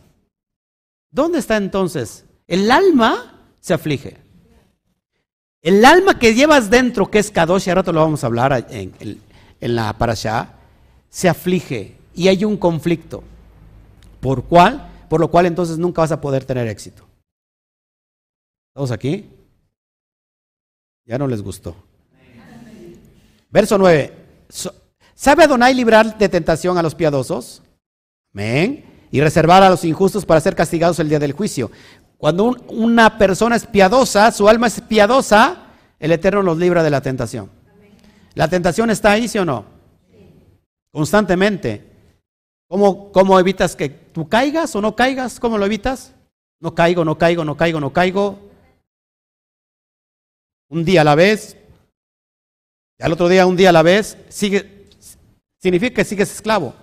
¿Dónde está entonces? El alma se aflige. El alma que llevas dentro, que es Kadosh, y ahora rato lo vamos a hablar en, en la Parashá, se aflige y hay un conflicto. ¿Por cuál? Por lo cual entonces nunca vas a poder tener éxito. ¿Estamos aquí? Ya no les gustó. Verso 9. ¿Sabe Adonai librar de tentación a los piadosos? Amén. Y reservar a los injustos para ser castigados el día del juicio. Cuando una persona es piadosa, su alma es piadosa, el Eterno los libra de la tentación. ¿La tentación está ahí, sí o no? Constantemente. ¿Cómo, ¿Cómo evitas que tú caigas o no caigas? ¿Cómo lo evitas? No caigo, no caigo, no caigo, no caigo. Un día a la vez. Al otro día, un día a la vez. Sigue, significa que sigues esclavo.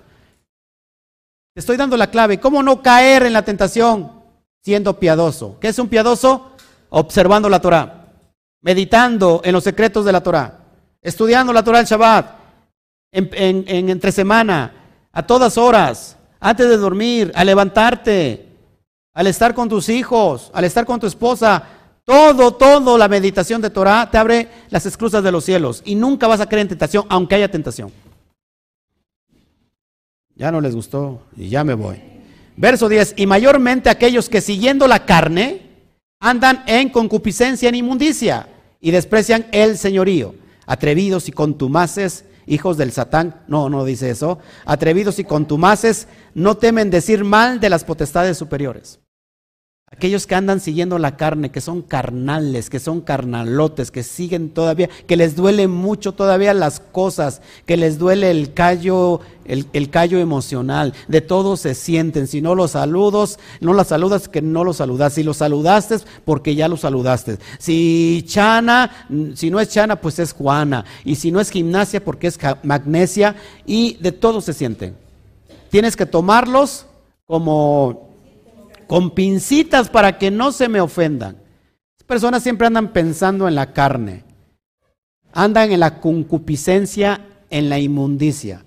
Te estoy dando la clave. ¿Cómo no caer en la tentación siendo piadoso? ¿Qué es un piadoso? Observando la Torah, meditando en los secretos de la Torah, estudiando la Torah del Shabbat, en, en entre semana, a todas horas, antes de dormir, al levantarte, al estar con tus hijos, al estar con tu esposa, todo, todo la meditación de Torah te abre las esclusas de los cielos y nunca vas a caer en tentación, aunque haya tentación. Ya no les gustó y ya me voy. Verso 10, y mayormente aquellos que siguiendo la carne andan en concupiscencia, en inmundicia y desprecian el señorío, atrevidos y contumaces, hijos del Satán. No, no dice eso. Atrevidos y contumaces no temen decir mal de las potestades superiores. Aquellos que andan siguiendo la carne, que son carnales, que son carnalotes, que siguen todavía, que les duele mucho todavía las cosas, que les duele el callo, el, callo emocional, de todos se sienten. Si no los saludos, no los saludas, que no los saludas. Si los saludaste, porque ya los saludaste. Si Chana, si no es Chana, pues es Juana. Y si no es gimnasia, porque es magnesia. Y de todos se sienten. Tienes que tomarlos como con pincitas para que no se me ofendan. Las personas siempre andan pensando en la carne, andan en la concupiscencia, en la inmundicia.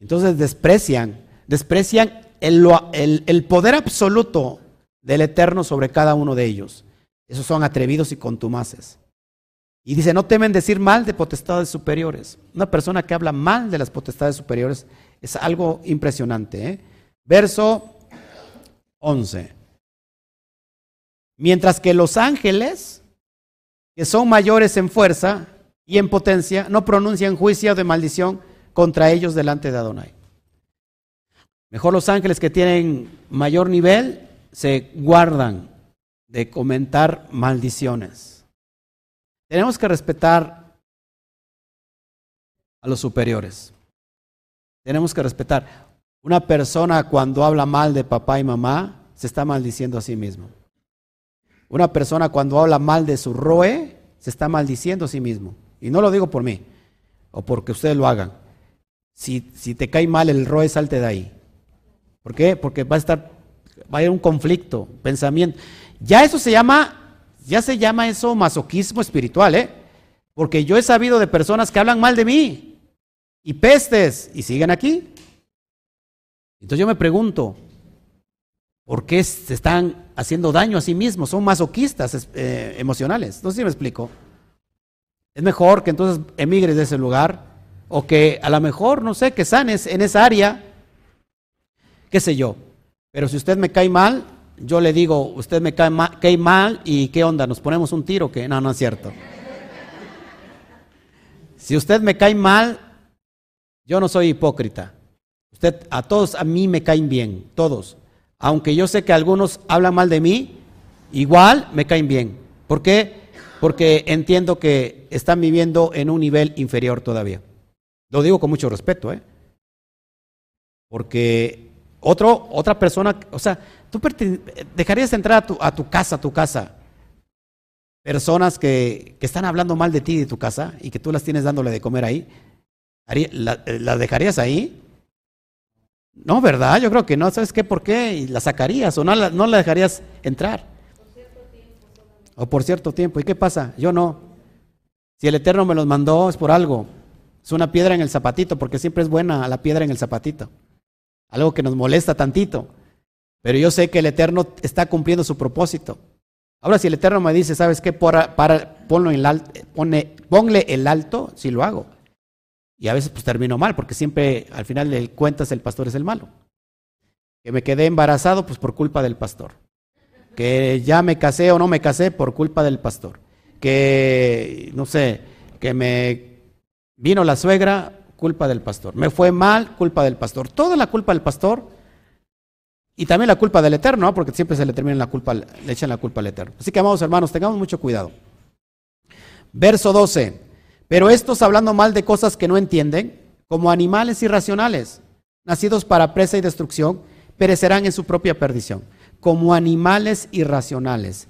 Entonces desprecian, desprecian el, el, poder absoluto del Eterno sobre cada uno de ellos. Esos son atrevidos y contumaces. Y dice, no temen decir mal de potestades superiores. Una persona que habla mal de las potestades superiores es algo impresionante. ¿eh? Verso 11. Mientras que los ángeles, que son mayores en fuerza y en potencia, no pronuncian juicio de maldición contra ellos delante de Adonai. Mejor los ángeles que tienen mayor nivel se guardan de comentar maldiciones. Tenemos que respetar a los superiores. Tenemos que respetar. Una persona cuando habla mal de papá y mamá, se está maldiciendo a sí mismo. Una persona cuando habla mal de su roe, se está maldiciendo a sí mismo. Y no lo digo por mí, o porque ustedes lo hagan. Si, si te cae mal el roe, salte de ahí. ¿Por qué? Porque va a estar, va a haber un conflicto, pensamiento. Ya eso se llama, ya se llama eso masoquismo espiritual, ¿eh? Porque yo he sabido de personas que hablan mal de mí y pestes y siguen aquí. Entonces yo me pregunto, ¿por qué se están haciendo daño a sí mismos? Son masoquistas eh, emocionales. No sé si me explico. Es mejor que entonces emigres de ese lugar o que a lo mejor, no sé, que sanes en esa área, qué sé yo. Pero si usted me cae mal, yo le digo, usted me cae mal, cae mal y qué onda, nos ponemos un tiro, que no, no es cierto. Si usted me cae mal, yo no soy hipócrita a todos a mí me caen bien, todos. Aunque yo sé que algunos hablan mal de mí, igual me caen bien. ¿Por qué? Porque entiendo que están viviendo en un nivel inferior todavía. Lo digo con mucho respeto, ¿eh? Porque otro, otra persona, o sea, tú dejarías entrar a tu, a tu casa, a tu casa, personas que, que, están hablando mal de ti de tu casa y que tú las tienes dándole de comer ahí, ¿las dejarías ahí? No, ¿verdad? Yo creo que no. ¿Sabes qué? ¿Por qué? Y la sacarías o no la, dejarías entrar. O por cierto tiempo. ¿Y qué pasa? Yo no. Si el Eterno me los mandó es por algo. Es una piedra en el zapatito, porque siempre es buena la piedra en el zapatito. Algo que nos molesta tantito. Pero yo sé que el Eterno está cumpliendo su propósito. Ahora, si el Eterno me dice, ¿sabes qué? Para, para, ponlo en el, pone, ponle el alto, si lo hago. Y a veces pues termino mal, porque siempre al final de cuentas el pastor es el malo. Que me quedé embarazado, pues por culpa del pastor. Que ya me casé o no me casé por culpa del pastor. Que, no sé, que me vino la suegra, culpa del pastor. Me fue mal, culpa del pastor. Toda la culpa del pastor y también la culpa del Eterno, porque siempre se le termina la culpa, le echan la culpa al Eterno. Así que, amados hermanos, tengamos mucho cuidado. Verso 12. Pero estos hablando mal de cosas que no entienden, como animales irracionales, nacidos para presa y destrucción, perecerán en su propia perdición, como animales irracionales.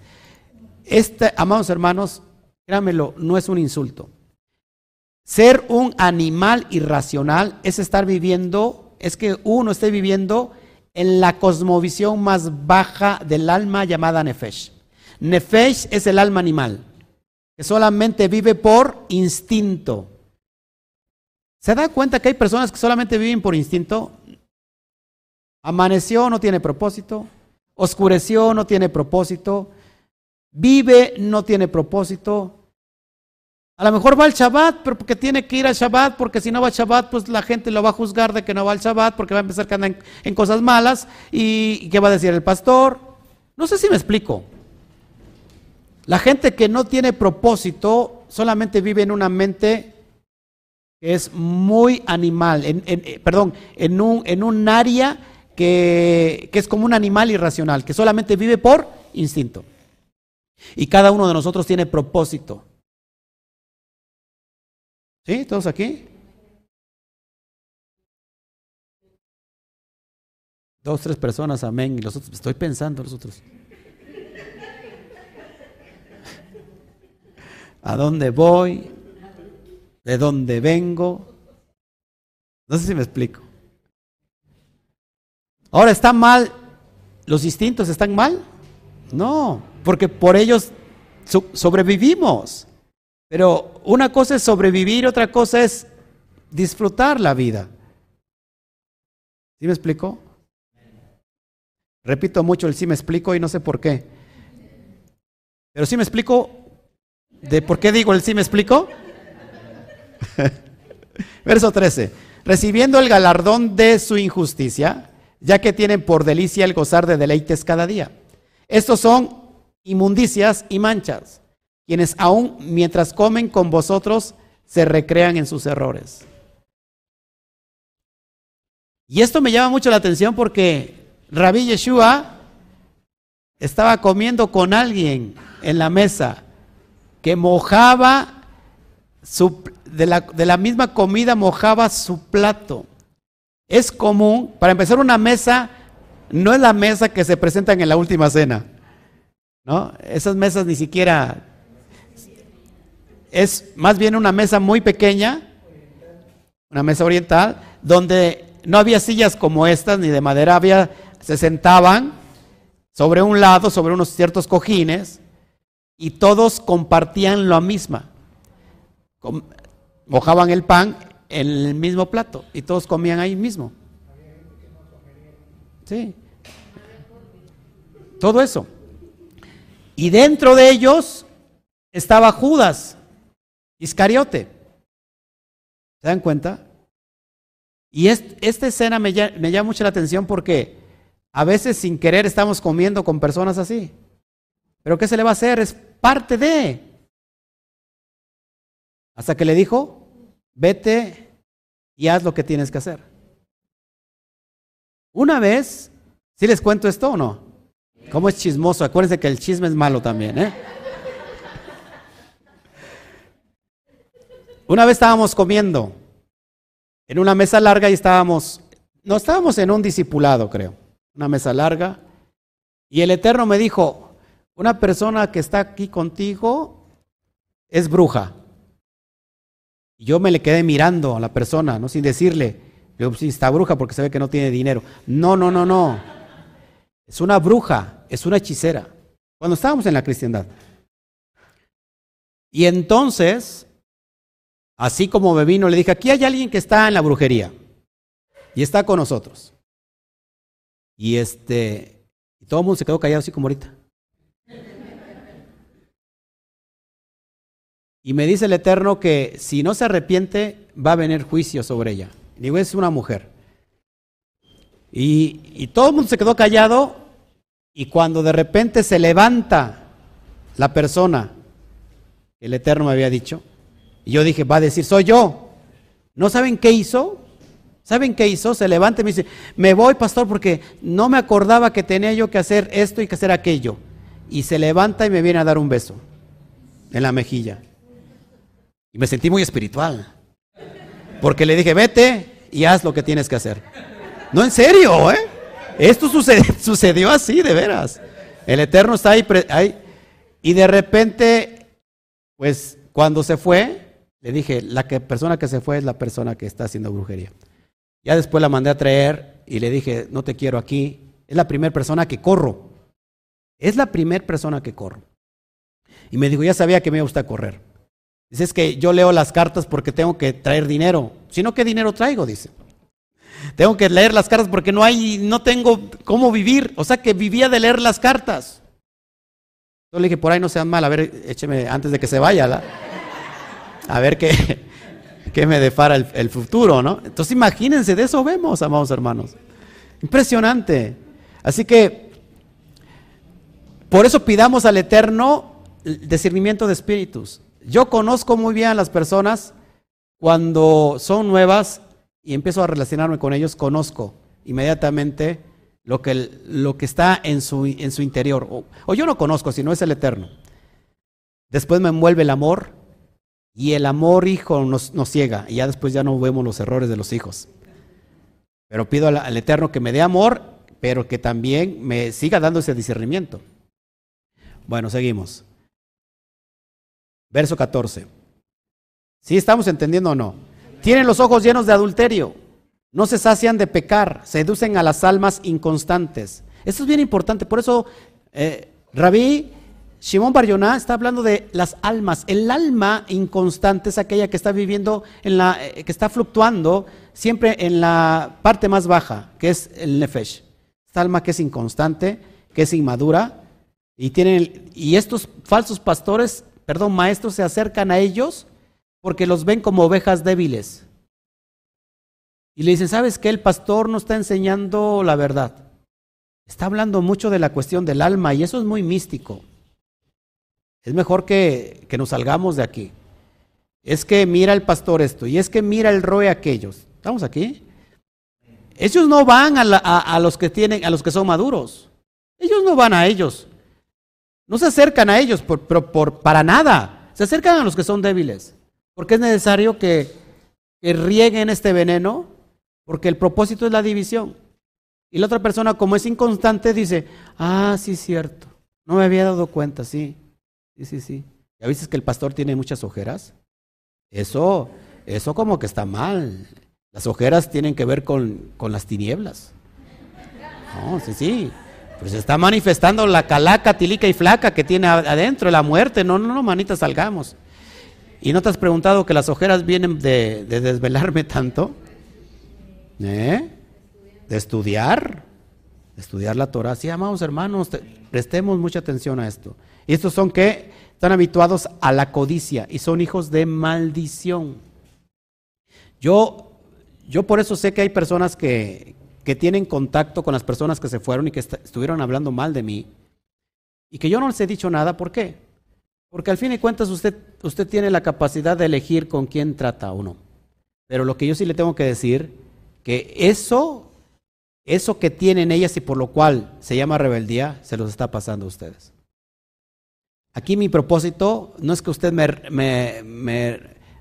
Este, amados hermanos, créanmelo, no es un insulto. ser un animal irracional es estar viviendo, es que uno esté viviendo en la cosmovisión más baja del alma llamada Nefesh. Nefesh es el alma animal, que solamente vive por instinto. ¿Se da cuenta que hay personas que solamente viven por instinto? Amaneció, no tiene propósito. Oscureció, no tiene propósito. Vive, no tiene propósito. A lo mejor va al Shabbat, pero porque tiene que ir al Shabbat, porque si no va al Shabbat, pues la gente lo va a juzgar de que no va al Shabbat, porque va a empezar a andar en, cosas malas. ¿Y qué va a decir el pastor? No sé si me explico. La gente que no tiene propósito solamente vive en una mente que es muy animal, eh, perdón, en un, en un área que, que es como un animal irracional, que solamente vive por instinto. Y cada uno de nosotros tiene propósito. ¿Sí? ¿Todos aquí? Dos, tres personas, amén. Y los otros, estoy pensando los otros. ¿A dónde voy? ¿De dónde vengo? No sé si me explico. Ahora, ¿está mal? ¿Los instintos están mal? No, porque por ellos sobrevivimos. Pero una cosa es sobrevivir, otra cosa es disfrutar la vida. ¿Sí me explico? Repito mucho el sí me explico y no sé por qué. Pero sí me explico de por qué digo el sí me explico. <laughs> Verso 13. Recibiendo el galardón de su injusticia, ya que tienen por delicia el gozar de deleites cada día. Estos son inmundicias y manchas quienes aún mientras comen con vosotros se recrean en sus errores. Y esto me llama mucho la atención porque Rabbi Yeshua estaba comiendo con alguien en la mesa que mojaba su, de, la, de la misma comida, mojaba su plato. Es común, para empezar una mesa, no es la mesa que se presenta en la última cena. ¿no? Esas mesas ni siquiera es más bien una mesa muy pequeña, una mesa oriental, donde no había sillas como estas, ni de madera, había, se sentaban sobre un lado, sobre unos ciertos cojines, y todos compartían lo misma. mojaban el pan en el mismo plato y todos comían ahí mismo. Sí. Todo eso. Y dentro de ellos estaba Judas. Iscariote. ¿Se dan cuenta? Y esta escena me, me llama mucho la atención porque a veces sin querer estamos comiendo con personas así. Pero ¿qué se le va a hacer? Es parte de. Hasta que le dijo, vete y haz lo que tienes que hacer. Una vez, ¿sí les cuento esto o no? ¿Cómo es chismoso? Acuérdense que el chisme es malo también, ¿eh? Una vez estábamos comiendo en una mesa larga y estábamos, no estábamos en un discipulado, creo, una mesa larga. Y el Eterno me dijo, una persona que está aquí contigo es bruja. Y yo me le quedé mirando a la persona, no sin decirle, está bruja porque se ve que no tiene dinero. No, no, no, no. Es una bruja, es una hechicera. Cuando estábamos en la cristiandad. Y entonces Así como me vino, le dije, aquí hay alguien que está en la brujería y está con nosotros. Y este, y todo el mundo se quedó callado así como ahorita. Y me dice el Eterno que si no se arrepiente, va a venir juicio sobre ella. Digo, es una mujer. Y, todo el mundo se quedó callado y cuando de repente se levanta la persona, el Eterno me había dicho, y yo dije, va a decir, soy yo. ¿No saben qué hizo? ¿Saben qué hizo? Se levanta y me dice, me voy, pastor, porque no me acordaba que tenía yo que hacer esto y que hacer aquello. Y se levanta y me viene a dar un beso en la mejilla. Y me sentí muy espiritual. Porque le dije, vete y haz lo que tienes que hacer. No, en serio, ¿eh? Esto <laughs> sucedió, así, de veras. El Eterno está ahí, ahí. Y de repente, pues cuando se fue, Le dije, la persona que se fue es la persona que está haciendo brujería. Ya después la mandé a traer y le dije, no te quiero aquí. Es la primera persona que corro. Es la primera persona que corro. Y me dijo, ya sabía que me iba a gustar correr. Dice, es que yo leo las cartas porque tengo que traer dinero. Si no, ¿qué dinero traigo? Dice. Tengo que leer las cartas porque no hay, no tengo cómo vivir. O sea que vivía de leer las cartas. Yo le dije, por ahí no sean mal, a ver, écheme antes de que se vaya, a ver qué, <laughs> qué me depara el, el, futuro, ¿no? Entonces imagínense, de eso vemos, amados hermanos. Impresionante. Así que, por eso pidamos al Eterno discernimiento de espíritus. Yo conozco muy bien a las personas cuando son nuevas y empiezo a relacionarme con ellos, conozco inmediatamente lo que, lo que está en su, en su interior. O, o, yo no conozco, sino es el eterno. Después me envuelve el amor y el amor hijo nos, nos ciega y ya después ya no vemos los errores de los hijos. Pero pido al, al eterno que me dé amor, pero que también me siga dando ese discernimiento. Bueno, seguimos. Verso 14. ¿Sí estamos entendiendo o no? Tienen los ojos llenos de adulterio, no se sacian de pecar, seducen a las almas inconstantes. Esto es bien importante, por eso eh, Rabí Shimon Bar está hablando de las almas. El alma inconstante es aquella que está viviendo, en la, eh, que está fluctuando siempre en la parte más baja, que es el nefesh. Esta alma que es inconstante, que es inmadura, y, tienen, y estos falsos pastores, perdón, maestros, se acercan a ellos porque los ven como ovejas débiles. Y le dicen, ¿sabes qué? El pastor no está enseñando la verdad. Está hablando mucho de la cuestión del alma y eso es muy místico. Es mejor que, que nos salgamos de aquí. Es que mira el pastor esto y es que mira el roe aquellos. ¿Estamos aquí? Ellos no van a, los que tienen, a los que son maduros. Ellos no van a ellos. No se acercan a ellos por, por, para nada. Se acercan a los que son débiles. Porque es necesario que, que rieguen este veneno, porque el propósito es la división. Y la otra persona, como es inconstante, dice, ah, sí, cierto, no me había dado cuenta, sí, sí, sí, sí. ¿Ya viste que el pastor tiene muchas ojeras? Eso, eso como que está mal. Las ojeras tienen que ver con, con las tinieblas. No, sí, sí. Pues está manifestando la calaca, tilica y flaca que tiene adentro, la muerte. No, no, no, manita, salgamos. ¿Y no te has preguntado que las ojeras vienen de, de desvelarme tanto? ¿Eh? De estudiar, de estudiar la Torah. Sí, amados hermanos, te, prestemos mucha atención a esto. Y estos son que están habituados a la codicia y son hijos de maldición. Yo, yo por eso sé que hay personas que, que tienen contacto con las personas que se fueron y que estuvieron hablando mal de mí y que yo no les he dicho nada. ¿Por qué? Porque al fin de cuentas usted, usted tiene la capacidad de elegir con quién trata o no. Pero lo que yo sí le tengo que decir, que eso, eso que tienen ellas y por lo cual se llama rebeldía, se los está pasando a ustedes. Aquí mi propósito no es que usted me, me,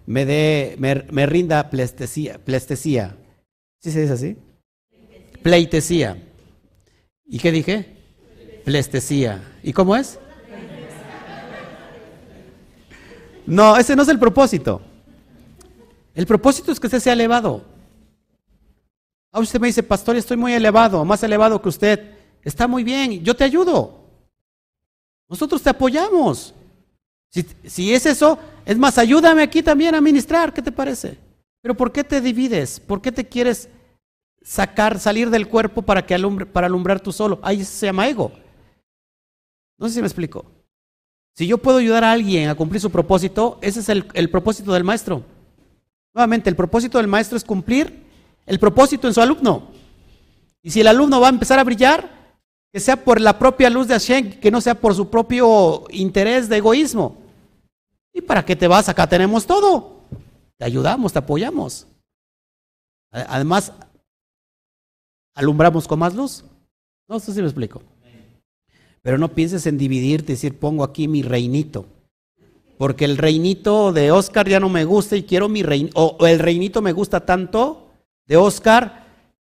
me, dé, me rinda plestesía, plestesía. ¿Sí se dice así? Pleitesía. ¿Y qué dije? Plestesía. ¿Y cómo es? No, ese no es el propósito. El propósito es que usted sea elevado. A usted me dice, pastor, estoy muy elevado, más elevado que usted. Está muy bien, yo te ayudo. Nosotros te apoyamos. Si, si, es eso, es más, ayúdame aquí también a ministrar, ¿qué te parece? Pero ¿por qué te divides? ¿Por qué te quieres sacar, salir del cuerpo para, que alumbre, para alumbrar tú solo? Ahí se llama ego. No sé si me explico. Si yo puedo ayudar a alguien a cumplir su propósito, ese es el, el, propósito del maestro. Nuevamente, el propósito del maestro es cumplir el propósito en su alumno. Y si el alumno va a empezar a brillar, que sea por la propia luz de Hashem, que no sea por su propio interés de egoísmo. ¿Y para qué te vas? Acá tenemos todo. Te ayudamos, te apoyamos. Además, alumbramos con más luz. No sé si me explico. Pero no pienses en dividirte decir, pongo aquí mi reinito. Porque el reinito de Oscar ya no me gusta y quiero mi reinito. O el reinito me gusta tanto de Oscar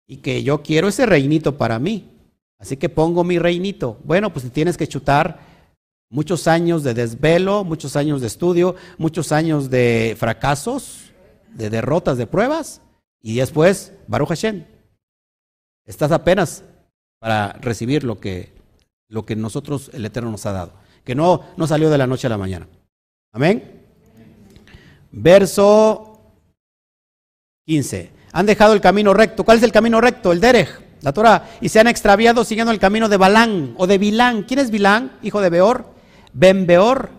y que yo quiero ese reinito para mí. Así que pongo mi reinito. Bueno, pues tienes que chutar Muchos años de desvelo, muchos años de estudio, muchos años de fracasos, de derrotas, de pruebas. Y después, Baruch Hashem, estás apenas para recibir lo que, lo que nosotros, el Eterno, nos ha dado. Que no, no salió de la noche a la mañana. Amén. Verso 15. Han dejado el camino recto. ¿Cuál es el camino recto? El Derech, la Torah. Y se han extraviado siguiendo el camino de Balán o de Bilán. ¿Quién es Bilán? Hijo de Beor. Ben Beor.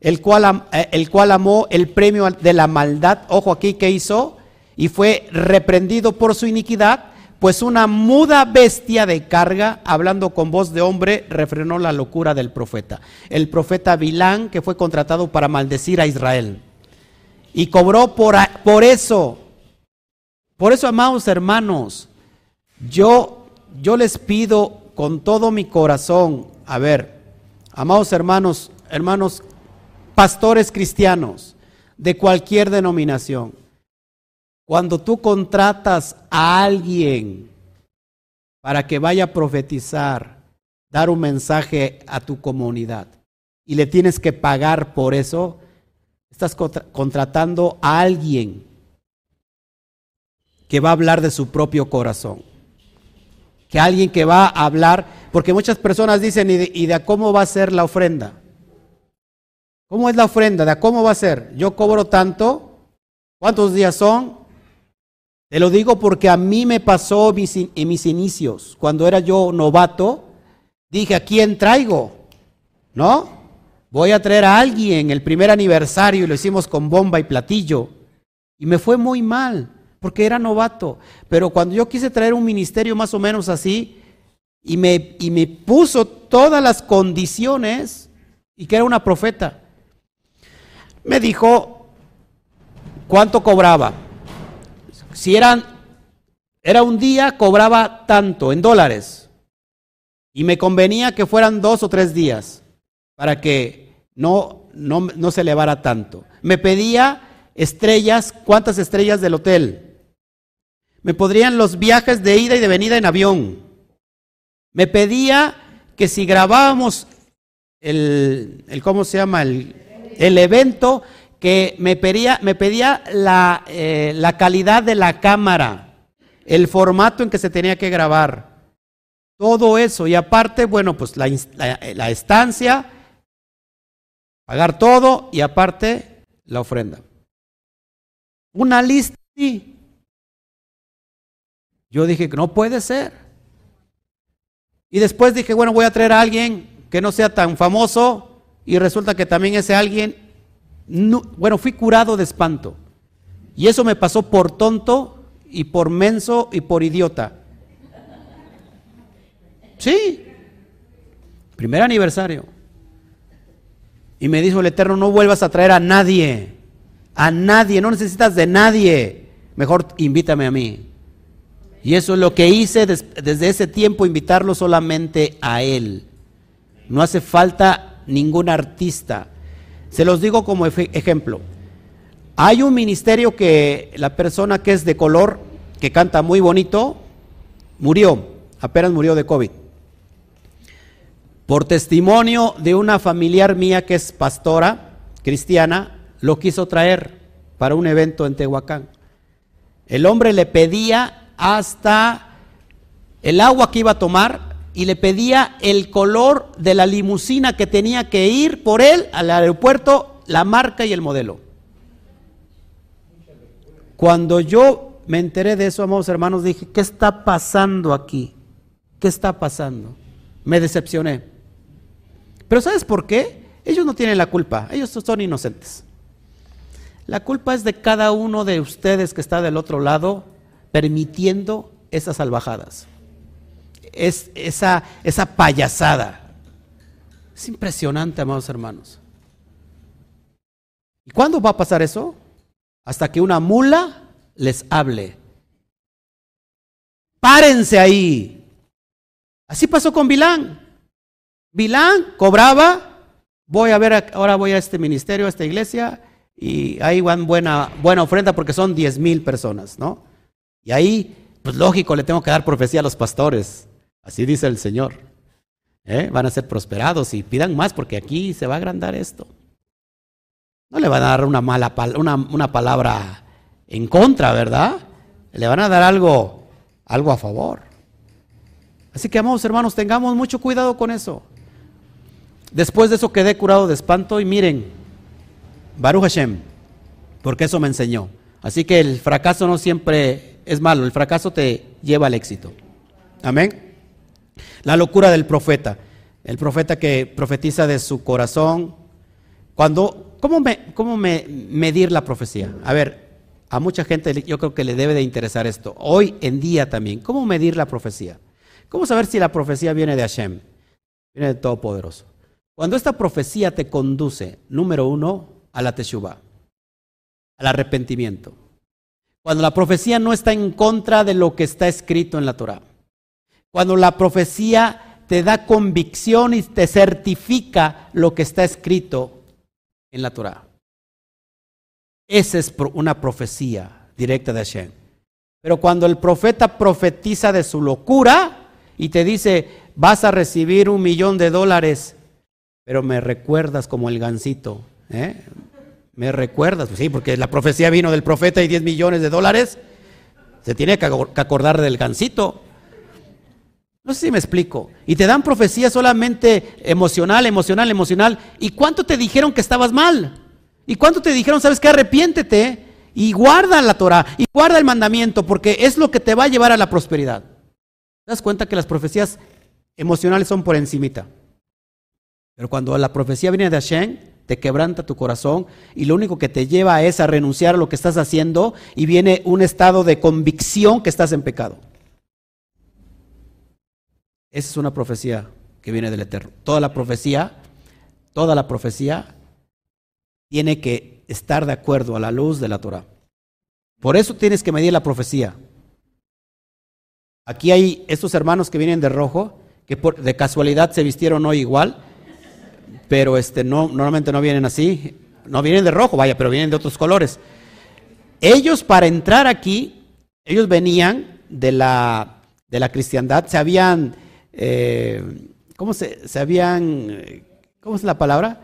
El cual, eh, el cual amó el premio de la maldad. Ojo aquí, ¿qué hizo? Y fue reprendido por su iniquidad. Pues una muda bestia de carga, hablando con voz de hombre, refrenó la locura del profeta. El profeta Bilán, que fue contratado para maldecir a Israel. Y cobró por, por eso por eso, amados hermanos, yo, yo les pido con todo mi corazón, a ver, amados hermanos, hermanos, pastores cristianos de cualquier denominación, cuando tú contratas a alguien para que vaya a profetizar, dar un mensaje a tu comunidad y le tienes que pagar por eso, estás contratando a alguien que va a hablar de su propio corazón. Que alguien que va a hablar, porque muchas personas dicen, ¿y de, cómo va a ser la ofrenda? ¿Cómo es la ofrenda? ¿De cómo va a ser? Yo cobro tanto. ¿Cuántos días son? Te lo digo porque a mí me pasó en mis inicios. Cuando era yo novato, dije, ¿a quién traigo? ¿No? Voy a traer a alguien el primer aniversario y lo hicimos con bomba y platillo. Y me fue muy mal porque era novato. Pero cuando yo quise traer un ministerio más o menos así, y me, y me puso todas las condiciones, y que era una profeta, me dijo cuánto cobraba. Si eran, era un día, cobraba tanto en dólares. Y me convenía que fueran dos o tres días para que no, no, no se elevara tanto. Me pedía estrellas, ¿cuántas estrellas del hotel? Me podrían los viajes de ida y de venida en avión. Me pedía que si grabábamos el, ¿cómo se llama? El, evento, que me pedía, me pedía la, eh, la calidad de la cámara, el formato en que se tenía que grabar. Todo eso. Y aparte, bueno, pues la, la estancia, pagar todo y aparte la ofrenda. Una lista, yo dije, no puede ser. Y después dije, bueno, voy a traer a alguien que no sea tan famoso y resulta que también ese alguien, bueno, fui curado de espanto. Y eso me pasó por tonto y por menso y por idiota. Sí, primer aniversario. Y me dijo el Eterno, no vuelvas a traer a nadie, a nadie, no necesitas de nadie, mejor invítame a mí. Y eso es lo que hice desde ese tiempo, invitarlo solamente a Él. No hace falta ningún artista. Se los digo como ejemplo. Hay un ministerio que la persona que es de color, que canta muy bonito, murió, apenas murió de COVID. Por testimonio de una familiar mía que es pastora cristiana, lo quiso traer para un evento en Tehuacán. El hombre le pedía hasta el agua que iba a tomar y le pedía el color de la limusina que tenía que ir por él al aeropuerto, la marca y el modelo. Cuando yo me enteré de eso, amados hermanos, dije, ¿qué está pasando aquí? ¿Qué está pasando? Me decepcioné. Pero ¿sabes por qué? Ellos no tienen la culpa, ellos son inocentes. La culpa es de cada uno de ustedes que está del otro lado permitiendo esas salvajadas. Es esa, esa payasada. Es impresionante, amados hermanos. ¿Y cuándo va a pasar eso? Hasta que una mula les hable. Párense ahí. Así pasó con Bilán. Bilán cobraba, voy a ver, ahora voy a este ministerio, a esta iglesia, y ahí van buena, buena ofrenda porque son diez mil personas, ¿no? Y ahí, pues lógico, le tengo que dar profecía a los pastores. Así dice el Señor. ¿eh? van a ser prosperados y pidan más porque aquí se va a agrandar esto. No le van a dar una mala una, una palabra en contra, ¿verdad? Le van a dar algo, algo a favor. Así que, amados hermanos, tengamos mucho cuidado con eso. Después de eso quedé curado de espanto y miren, Baruch Hashem, porque eso me enseñó. Así que el fracaso no siempre es malo, el fracaso te lleva al éxito. Amén. La locura del profeta, el profeta que profetiza de su corazón. Cuando, ¿cómo, me, medir la profecía? A ver, a mucha gente yo creo que le debe de interesar esto. Hoy en día también, ¿cómo medir la profecía? ¿Cómo saber si la profecía viene de Hashem? Viene de Todopoderoso. Cuando esta profecía te conduce, número uno, a la Teshuvah, al arrepentimiento. Cuando la profecía no está en contra de lo que está escrito en la Torah. Cuando la profecía te da convicción y te certifica lo que está escrito en la Torah. Esa es una profecía directa de Hashem. Pero cuando el profeta profetiza de su locura y te dice, vas a recibir un millón de dólares, pero me recuerdas como el gancito, ¿eh? Me recuerdas, pues sí, porque la profecía vino del profeta y 10 millones de dólares, se tiene que acordar del gancito. No sé si me explico. Y te dan profecía solamente emocional, emocional, emocional. ¿Y cuánto te dijeron que estabas mal? ¿Y cuánto te dijeron, sabes que arrepiéntete y guarda la Torah y guarda el mandamiento porque es lo que te va a llevar a la prosperidad? ¿Te das cuenta que las profecías emocionales son por encimita? Pero cuando la profecía viene de Hashem, te quebranta tu corazón y lo único que te lleva es a renunciar a lo que estás haciendo y viene un estado de convicción que estás en pecado. Esa es una profecía que viene del Eterno. Toda la profecía, toda la profecía tiene que estar de acuerdo a la luz de la Torah. Por eso tienes que medir la profecía. Aquí hay estos hermanos que vienen de rojo, que por, de casualidad se vistieron hoy igual, pero este, no, normalmente no vienen así, no vienen de rojo, vaya, pero vienen de otros colores. Ellos para entrar aquí, ellos venían de la, de la cristiandad, se habían eh, ¿cómo se, se habían, cómo es la palabra?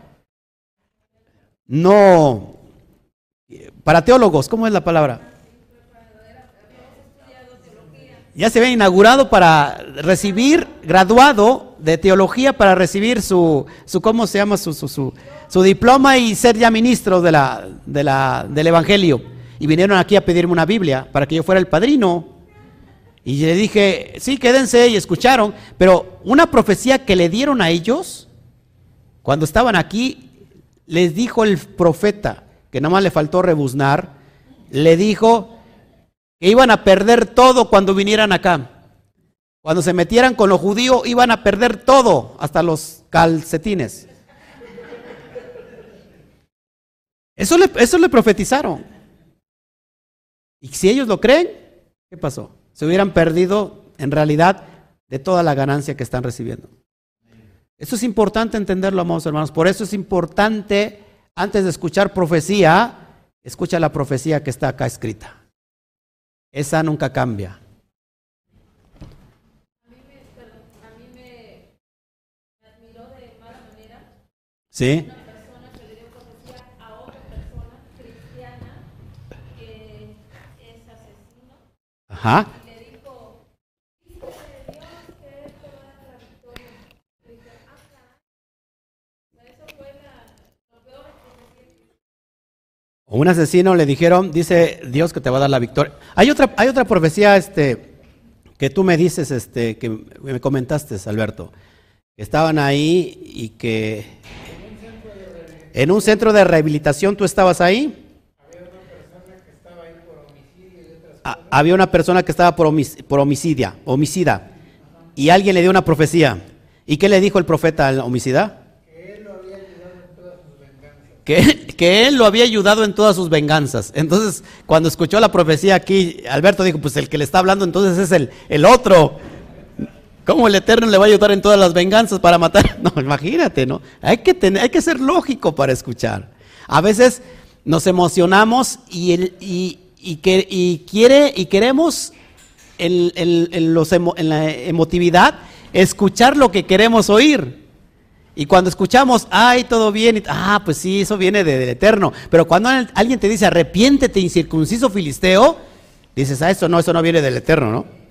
No, para teólogos, ¿cómo es la palabra? Ya se había inaugurado para recibir, graduado de teología para recibir su, su ¿cómo se llama? Su, su, su, diploma y ser ya ministro de la, de la, del Evangelio. Y vinieron aquí a pedirme una Biblia para que yo fuera el padrino. Y le dije, sí, quédense y escucharon, pero una profecía que le dieron a ellos, cuando estaban aquí, les dijo el profeta, que nada más le faltó rebuznar, le dijo que iban a perder todo cuando vinieran acá. Cuando se metieran con los judíos, iban a perder todo, hasta los calcetines. Eso le, eso le profetizaron. Y si ellos lo creen, ¿qué pasó? Se hubieran perdido en realidad de toda la ganancia que están recibiendo. Eso es importante entenderlo, amados hermanos. Por eso es importante, antes de escuchar profecía, escucha la profecía que está acá escrita. Esa nunca cambia. ¿Sí? Ajá. Un asesino le dijeron, dice Dios que te va a dar la victoria. Hay otra, hay otra profecía este, que tú me dices, este, que me comentaste, Alberto, que estaban ahí y que en un centro de rehabilitación tú estabas ahí. Había una persona que estaba por, homicidia, homicida, y alguien le dio una profecía. ¿Y qué le dijo el profeta al homicida? Que, él lo había ayudado en todas sus venganzas. Entonces, cuando escuchó la profecía aquí, Alberto dijo, pues el que le está hablando entonces es el, el otro. ¿Cómo el Eterno le va a ayudar en todas las venganzas para matar? <laughs> No, imagínate, ¿no? Hay que, tener, hay que ser lógico para escuchar. A veces nos emocionamos y, el, y, y, que, y quiere, y queremos los en la emotividad escuchar lo que queremos oír. Y cuando escuchamos, ay, todo bien, ah, pues sí, eso viene del Eterno. Pero cuando alguien te dice, arrepiéntete, incircunciso filisteo, dices, ah, eso no, eso no viene del Eterno, ¿no?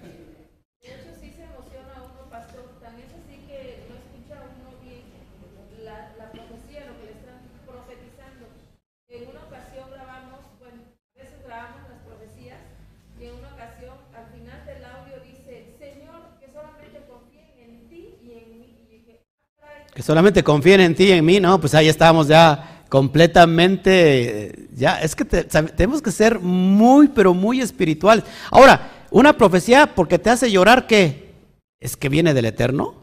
Que solamente confíen en ti y en mí, no, pues ahí estamos ya completamente, ya, es que tenemos que ser muy, pero muy espirituales. Ahora, una profecía porque te hace llorar, ¿qué? ¿Es que viene del Eterno?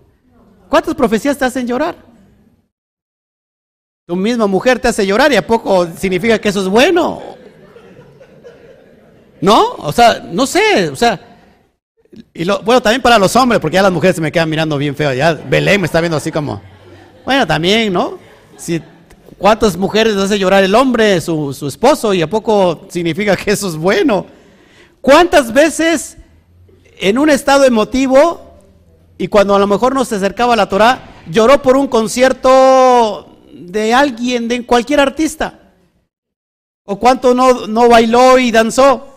¿Cuántas profecías te hacen llorar? Tu misma mujer te hace llorar y a poco significa que eso es bueno. ¿No? O sea, no sé, o sea, y lo, bueno, también para los hombres, porque ya las mujeres se me quedan mirando bien feo, ya Belén me está viendo así como... Bueno, también, ¿no? ¿Cuántas mujeres hace llorar el hombre, su, su esposo, y a poco significa que eso es bueno? ¿Cuántas veces en un estado emotivo y cuando a lo mejor no se acercaba a la Torah, lloró por un concierto de alguien, de cualquier artista? ¿O cuánto no, no bailó y danzó?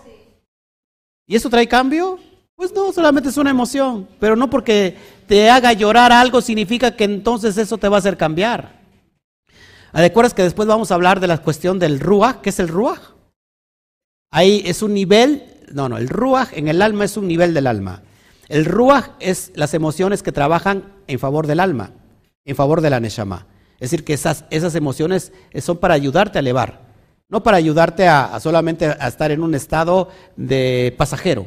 ¿Y eso trae cambio? Pues no, solamente es una emoción, pero no porque te haga llorar algo significa que entonces eso te va a hacer cambiar. Ah, ¿Recuerdas que después vamos a hablar de la cuestión del ruach? ¿Qué es el ruach? Ahí es un nivel, no, no, el ruach en el alma es un nivel del alma. El ruach es las emociones que trabajan en favor del alma, en favor de la neshama. Es decir, que esas, esas emociones son para ayudarte a elevar, no para ayudarte a solamente a estar en un estado de pasajero.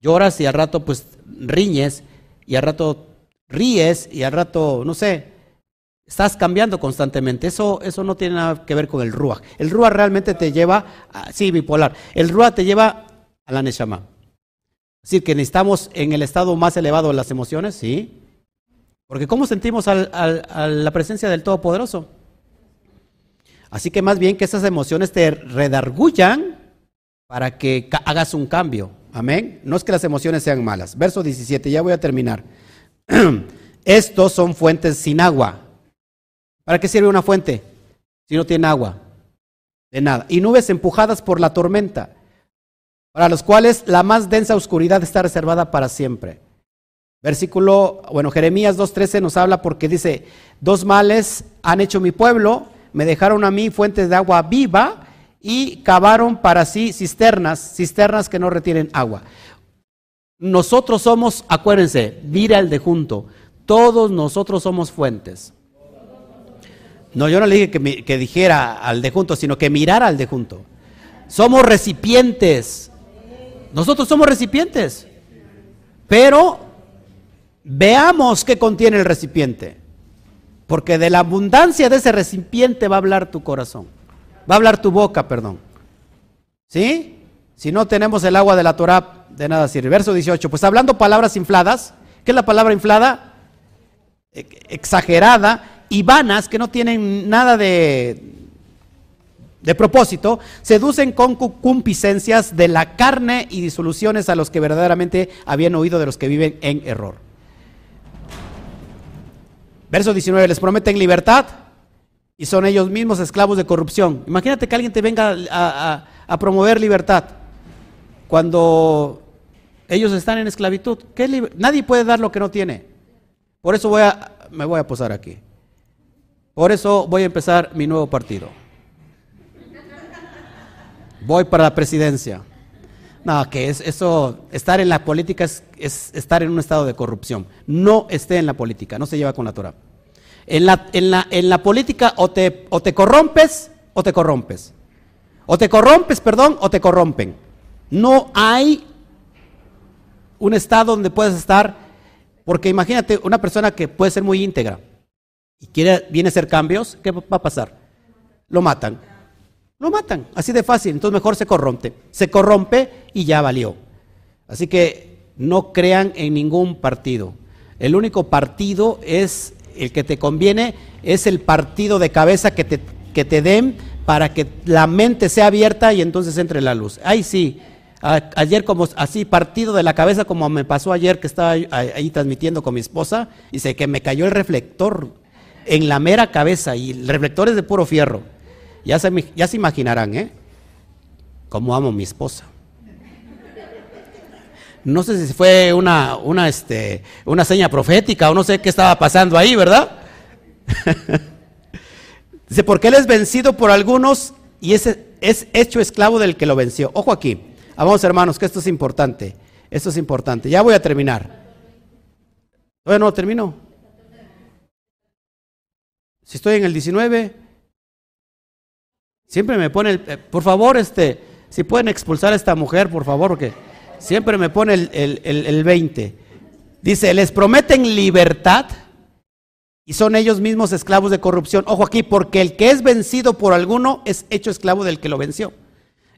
Lloras y al rato pues riñes y al rato ríes y al rato, no sé, estás cambiando constantemente. Eso, eso no tiene nada que ver con el Ruach. El Ruach realmente te lleva, a, sí, bipolar. El Ruach te lleva a la Neshama. Es decir, que necesitamos en el estado más elevado de las emociones, sí. Porque ¿cómo sentimos a la presencia del Todopoderoso? Así que más bien que esas emociones te redargullan para que hagas un cambio. Amén. No es que las emociones sean malas. Verso 17, ya voy a terminar. <clears throat> Estos son fuentes sin agua. ¿Para qué sirve una fuente si no tiene agua? De nada. Y nubes empujadas por la tormenta, para los cuales la más densa oscuridad está reservada para siempre. Versículo, bueno, Jeremías 2.13 nos habla porque dice, dos males han hecho mi pueblo, me dejaron a mí fuentes de agua viva y cavaron para sí cisternas, cisternas que no retienen agua. Nosotros somos, acuérdense, mira el de junto, todos nosotros somos fuentes. No, yo no le dije que, que dijera al de junto, sino que mirara al de junto. Somos recipientes. Nosotros somos recipientes. Pero veamos qué contiene el recipiente. Porque de la abundancia de ese recipiente va a hablar tu corazón. Va a hablar tu boca, perdón. ¿Sí? Si no tenemos el agua de la Torah, de nada sirve. Verso 18. Pues hablando palabras infladas, ¿qué es la palabra inflada? Exagerada y vanas, que no tienen nada de, de propósito, seducen con concupiscencias de la carne y disoluciones a los que verdaderamente habían oído de los que viven en error. Verso 19, les prometen libertad, y son ellos mismos esclavos de corrupción. Imagínate que alguien te venga a, promover libertad cuando ellos están en esclavitud. Nadie puede dar lo que no tiene. Por eso voy a, me voy a posar aquí. Por eso voy a empezar mi nuevo partido. Voy para la presidencia. No, que es eso, estar en la política es, es estar en un estado de corrupción. No esté en la política, no se lleva con la Torah. En la, política o te, o te corrompes o te corrompes. O te corrompes, perdón, o te corrompen. No hay un estado donde puedes estar, porque imagínate una persona que puede ser muy íntegra y quiere, viene a hacer cambios, ¿qué va a pasar? Lo matan. Lo matan, así de fácil. Entonces mejor se corrompe. Se corrompe y ya valió. Así que no crean en ningún partido. El único partido es el que te conviene es el partido de cabeza que te, que te den para que la mente sea abierta y entonces entre la luz. Ahí sí, ayer como así partido de la cabeza como me pasó ayer que estaba ahí, transmitiendo con mi esposa, dice que me cayó el reflector en la mera cabeza y el reflector es de puro fierro. Ya se, ya se imaginarán, ¿eh? Cómo amo a mi esposa. No sé si fue una, una, este, una seña profética o no sé qué estaba pasando ahí, ¿verdad? <laughs> Dice, porque él es vencido por algunos y es, es hecho esclavo del que lo venció. Ojo aquí. Vamos, hermanos, que esto es importante. Esto es importante. Ya voy a terminar. Bueno, termino. Si estoy en el 19, siempre me pone el, eh, por favor, este, si pueden expulsar a esta mujer, por favor, porque siempre me pone el, el, el 20. Dice, les prometen libertad y son ellos mismos esclavos de corrupción. Ojo aquí, porque el que es vencido por alguno es hecho esclavo del que lo venció.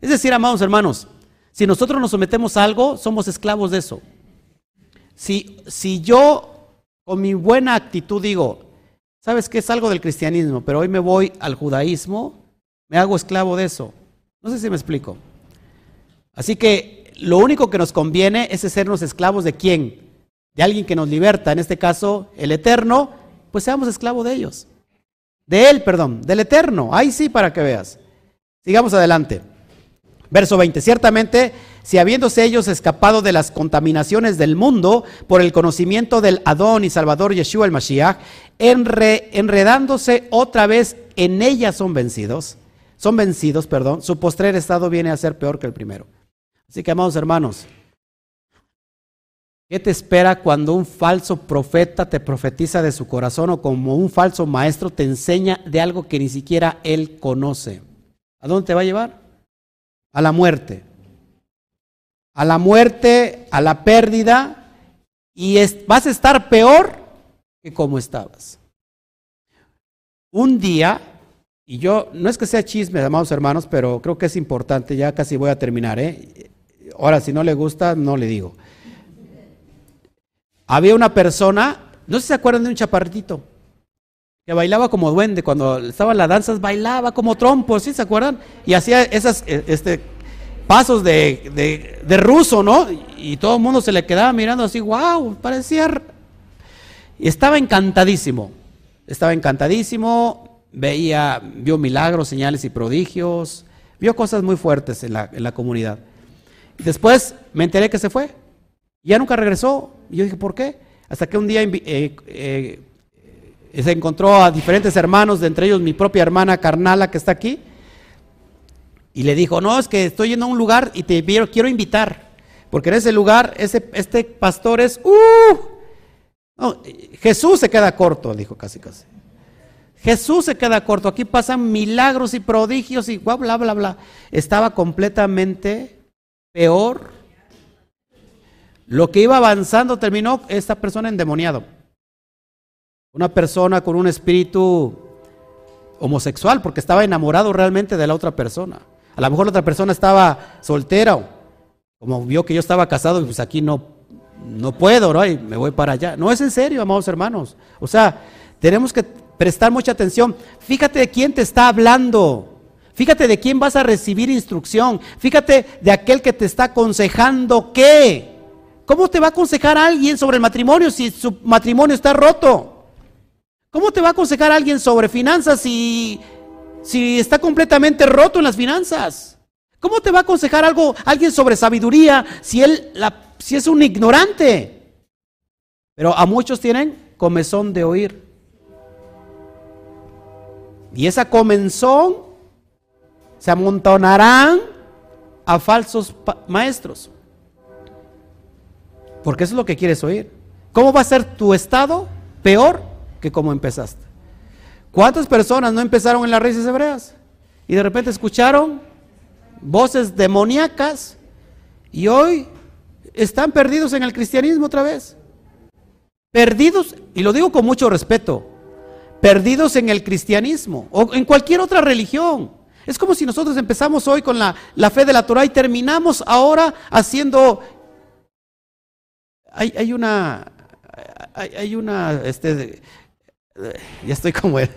Es decir, amados hermanos, si nosotros nos sometemos a algo, somos esclavos de eso. Si, si yo con mi buena actitud digo, sabes que es algo del cristianismo, pero hoy me voy al judaísmo, me hago esclavo de eso. No sé si me explico. Así que lo único que nos conviene es sernos esclavos de quién? De alguien que nos liberta, en este caso el eterno, pues seamos esclavos de ellos. De él, perdón, del eterno. Ahí sí para que veas. Sigamos adelante. Verso 20. Ciertamente, si habiéndose ellos escapado de las contaminaciones del mundo por el conocimiento del Adón y Salvador Yeshua el Mashiach, enredándose otra vez en ellas son vencidos, son vencidos, perdón, su postrer estado viene a ser peor que el primero. Así que, amados hermanos, ¿qué te espera cuando un falso profeta te profetiza de su corazón o como un falso maestro te enseña de algo que ni siquiera él conoce? ¿A dónde te va a llevar? a la muerte. A la muerte, a la pérdida, y vas a estar peor que como estabas. Un día, y yo, no es que sea chisme, amados hermanos, pero creo que es importante, ya casi voy a terminar, ¿eh? Ahora, si no le gusta, no le digo. Había una persona, no sé si se acuerdan de un chaparritito, que bailaba como duende, cuando estaban las danzas bailaba como trompo, ¿sí se acuerdan? Y hacía esos e, este, pasos de, de, ruso, ¿no? Y todo el mundo se le quedaba mirando así, wow, parecía... Y estaba encantadísimo, estaba encantadísimo, veía, vio milagros, señales y prodigios, vio cosas muy fuertes en la, en la comunidad. Después me enteré que se fue, ya nunca regresó. Y yo dije, ¿por qué? Hasta que un día eh, eh, se encontró a diferentes hermanos, de entre ellos mi propia hermana Carnala que está aquí, y le dijo, no, es que estoy yendo a un lugar y te quiero invitar, porque en ese lugar ese, este pastor es, uh, Jesús se queda corto, dijo casi casi. Jesús se queda corto, aquí pasan milagros y prodigios y bla, bla, bla, bla. Estaba completamente peor. Lo que iba avanzando terminó esta persona endemoniado. Una persona con un espíritu homosexual, porque estaba enamorado realmente de la otra persona. A lo mejor la otra persona estaba soltera, como vio que yo estaba casado, y pues aquí no, no puedo, ¿no? Y me voy para allá. No es en serio, amados hermanos. O sea, tenemos que prestar mucha atención. Fíjate de quién te está hablando. Fíjate de quién vas a recibir instrucción. Fíjate de aquel que te está aconsejando qué. ¿Cómo te va a aconsejar alguien sobre el matrimonio si su matrimonio está roto? ¿Cómo te va a aconsejar alguien sobre finanzas si, si está completamente roto en las finanzas? ¿Cómo te va a aconsejar algo, alguien sobre sabiduría si, él, si es un ignorante? Pero a muchos tienen comezón de oír. Y esa comenzón se amontonarán a falsos maestros. Porque eso es lo que quieres oír. ¿Cómo va a ser tu estado? Peor que como empezaste. ¿Cuántas personas no empezaron en las raíces hebreas? Y de repente escucharon voces demoníacas y hoy están perdidos en el cristianismo otra vez. Perdidos, y lo digo con mucho respeto, perdidos en el cristianismo o en cualquier otra religión. Es como si nosotros empezamos hoy con la, la fe de la Torah y terminamos ahora haciendo... Hay, hay una... Hay, hay una... Este, ya estoy como él.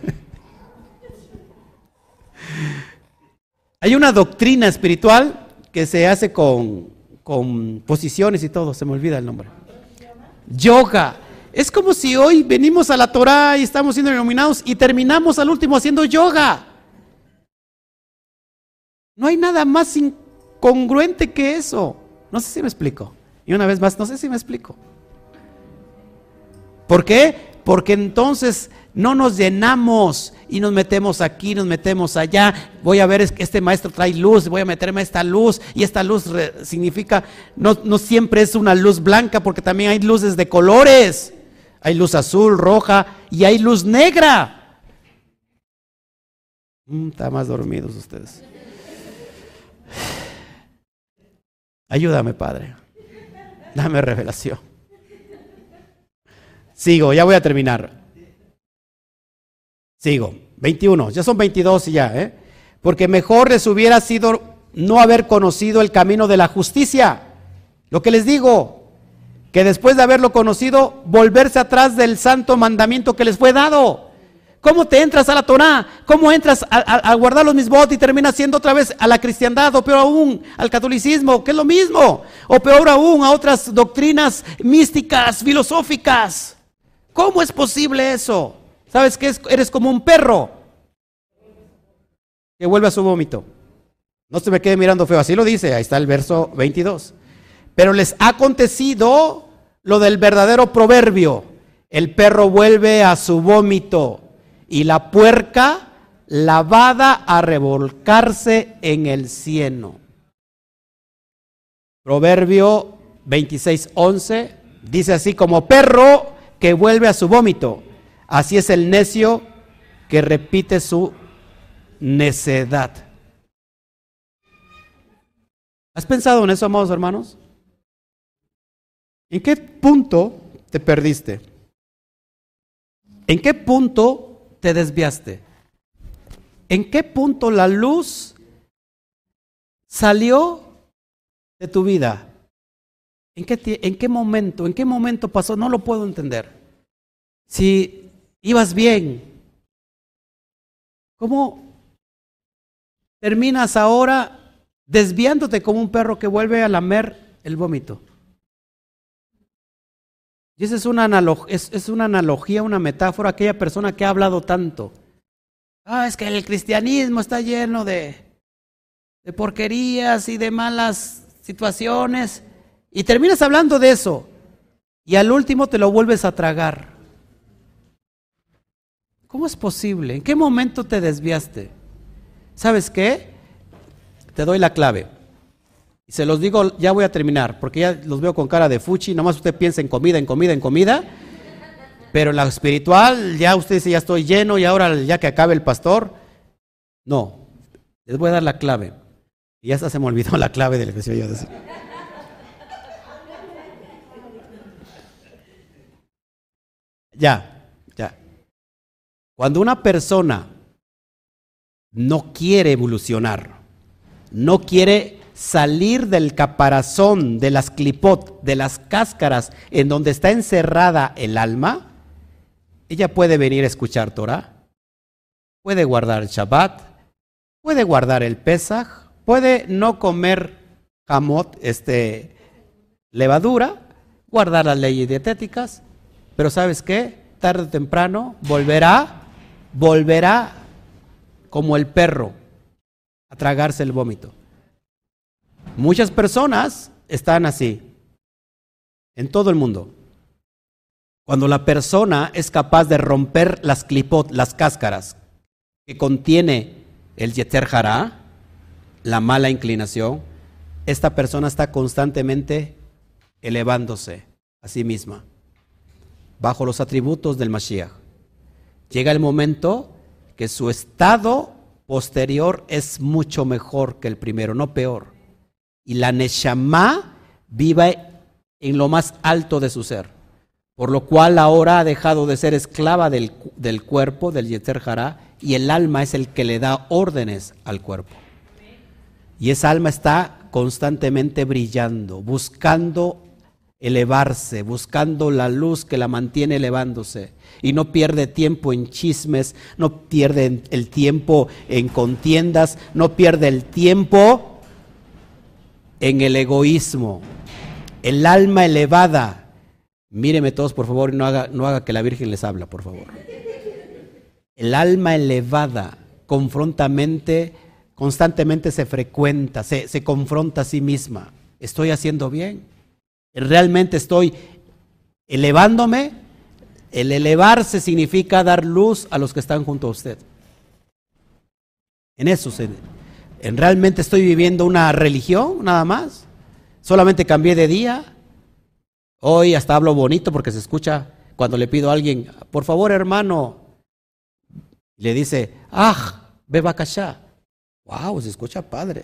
Hay una doctrina espiritual que se hace con, con posiciones y todo, se me olvida el nombre. Yoga. Es como si hoy venimos a la Torah y estamos siendo iluminados y terminamos al último haciendo yoga. No hay nada más incongruente que eso. No sé si me explico. Y una vez más, no sé si me explico. ¿Por qué? Porque entonces no nos llenamos y nos metemos aquí, nos metemos allá. Voy a ver, este maestro trae luz, voy a meterme esta luz y esta luz significa, no, no siempre es una luz blanca porque también hay luces de colores. Hay luz azul, roja y hay luz negra. Mm, Están más dormidos ustedes. Ayúdame, Padre. Dame revelación. Sigo, ya voy a terminar. Sigo. 21, ya son 22 y ya, ¿eh? Porque mejor les hubiera sido no haber conocido el camino de la justicia. Lo que les digo, que después de haberlo conocido, volverse atrás del santo mandamiento que les fue dado. ¿Cómo te entras a la Torah? ¿Cómo entras a, guardar los mismos y terminas siendo otra vez a la cristiandad o peor aún al catolicismo, que es lo mismo? O peor aún a otras doctrinas místicas, filosóficas. ¿Cómo es posible eso? ¿Sabes qué? Eres como un perro que vuelve a su vómito. No se me quede mirando feo, así lo dice, ahí está el verso 22. Pero les ha acontecido lo del verdadero proverbio. El perro vuelve a su vómito y la puerca lavada a revolcarse en el cieno. Proverbio 26:11 dice así como perro que vuelve a su vómito, así es el necio que repite su necedad. ¿Has pensado en eso, amados hermanos? ¿En qué punto te perdiste? ¿En qué punto te desviaste? ¿En qué punto la luz salió de tu vida? ¿En qué, ¿En qué momento? ¿En qué momento pasó? No lo puedo entender. Si ibas bien, ¿cómo terminas ahora desviándote como un perro que vuelve a lamer el vómito? Y esa es una, analogía, una metáfora, aquella persona que ha hablado tanto. Ah, es que el cristianismo está lleno de, de porquerías y de malas situaciones. Y terminas hablando de eso. Y al último te lo vuelves a tragar. ¿Cómo es posible? ¿En qué momento te desviaste? ¿Sabes qué? Te doy la clave. Se los digo, ya voy a terminar, porque ya los veo con cara de fuchi, nomás usted piensa en comida, en comida, en comida. Pero en la espiritual, ya usted dice, ya estoy lleno y ahora ya que acabe el pastor. No, les voy a dar la clave. Y ya hasta se me olvidó la clave de lo que yo decir. Ya, ya. Cuando una persona no quiere evolucionar, no quiere salir del caparazón, de las clipot, de las cáscaras en donde está encerrada el alma, ella puede venir a escuchar Torah, puede guardar el Shabbat, puede guardar el Pesach, puede no comer jamot, este, levadura, guardar las leyes dietéticas, pero ¿sabes qué? Tarde o temprano volverá, volverá como el perro a tragarse el vómito. Muchas personas están así, en todo el mundo. Cuando la persona es capaz de romper las clipot, las cáscaras que contiene el yeter hará, la mala inclinación, esta persona está constantemente elevándose a sí misma, bajo los atributos del Mashiach. Llega el momento que su estado posterior es mucho mejor que el primero, no peor y la Neshama viva en lo más alto de su ser, por lo cual ahora ha dejado de ser esclava del, del cuerpo, del Yeter Hará, y el alma es el que le da órdenes al cuerpo. Y esa alma está constantemente brillando, buscando elevarse, buscando la luz que la mantiene elevándose. Y no pierde tiempo en chismes, no pierde el tiempo en contiendas, no pierde el tiempo en el egoísmo. El alma elevada. Míreme todos, por favor, y no haga, no haga que la Virgen les habla, por favor. El alma elevada confronta mente, constantemente se frecuenta, se, se confronta a sí misma. ¿Estoy haciendo bien? ¿Realmente estoy elevándome? El elevarse significa dar luz a los que están junto a usted. En eso se, realmente estoy viviendo una religión nada más. Solamente cambié de día. Hoy hasta hablo bonito porque se escucha cuando le pido a alguien, por favor hermano, le dice, ah, beba cachá. Wow, se escucha padre.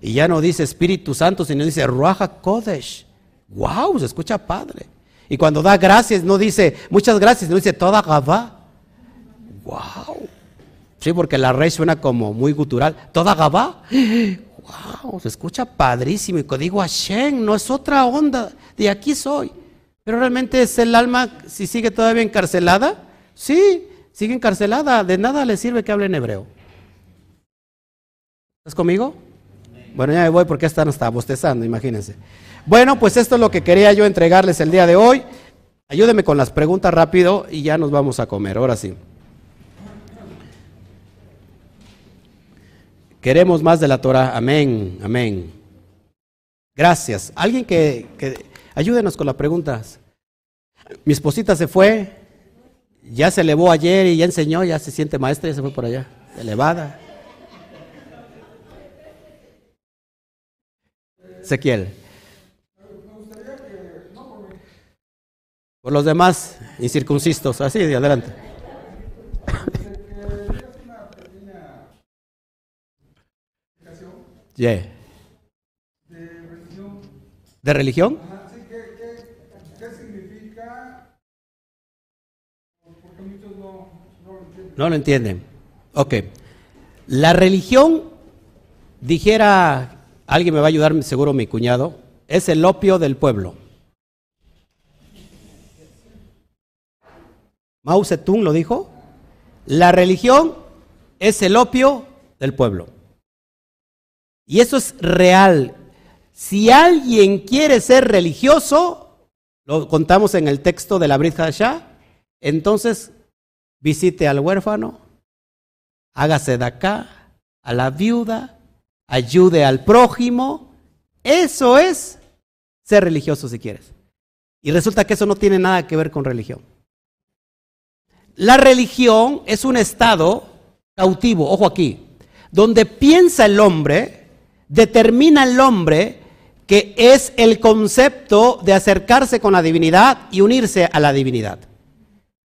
Y ya no dice Espíritu Santo, sino dice Ruaja Kodesh. Wow, se escucha padre. Y cuando da gracias, no dice muchas gracias, no dice toda Gabá. Wow. Sí, porque la rey suena como muy gutural. Toda Gabá. <gasps> Wow, se escucha padrísimo. Y digo Hashem, no es otra onda. De aquí soy. Pero realmente es el alma, si sigue todavía encarcelada. Sí, sigue encarcelada. De nada le sirve que hable en hebreo. ¿Estás conmigo? Bueno, ya me voy porque están hasta bostezando, imagínense. Bueno, pues esto es lo que quería yo entregarles el día de hoy. Ayúdenme con las preguntas rápido y ya nos vamos a comer. Ahora sí. Queremos más de la Torah. Amén, amén. Gracias. Alguien que, que ayúdenos con las preguntas. Mi esposita se fue, ya se elevó ayer y ya enseñó, ya se siente maestra, ya se fue por allá, elevada. Ezequiel. Por los demás incircuncistos, así de adelante. Yeah. ¿De religión? ¿De religión? Ajá, sí, ¿qué, qué, qué significa? Porque muchos no, no, lo entienden. No lo entienden. Ok. La religión, dijera, alguien me va a ayudar, seguro mi cuñado, es el opio del pueblo. Mao Zedong lo dijo. La religión es el opio del pueblo. Y eso es real. Si alguien quiere ser religioso, lo contamos en el texto de la Brit entonces visite al huérfano, hágase de acá, a la viuda, ayude al prójimo. Eso es ser religioso si quieres. Y resulta que eso no tiene nada que ver con religión. La religión es un estado cautivo, ojo aquí, donde piensa el hombre determina el hombre que es el concepto de acercarse con la divinidad y unirse a la divinidad.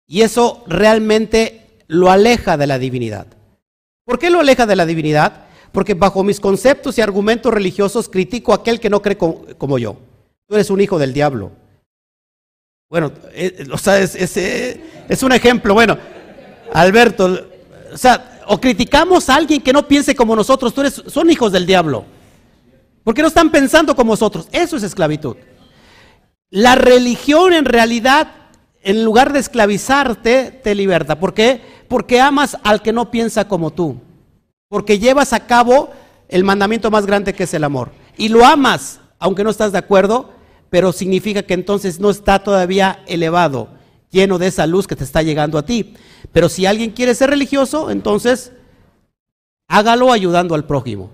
Y eso realmente lo aleja de la divinidad. ¿Por qué lo aleja de la divinidad? Porque bajo mis conceptos y argumentos religiosos critico a aquel que no cree como yo. Tú eres un hijo del diablo. Bueno, eh, o sea, es, eh, es un ejemplo. Bueno, Alberto, o sea, o criticamos a alguien que no piense como nosotros. Tú eres, son hijos del diablo. Porque no están pensando como nosotros. Eso es esclavitud. La religión en realidad, en lugar de esclavizarte, te liberta. ¿Por qué? Porque amas al que no piensa como tú. Porque llevas a cabo el mandamiento más grande que es el amor. Y lo amas, aunque no estás de acuerdo, pero significa que entonces no está todavía elevado, lleno de esa luz que te está llegando a ti. Pero si alguien quiere ser religioso, entonces hágalo ayudando al prójimo.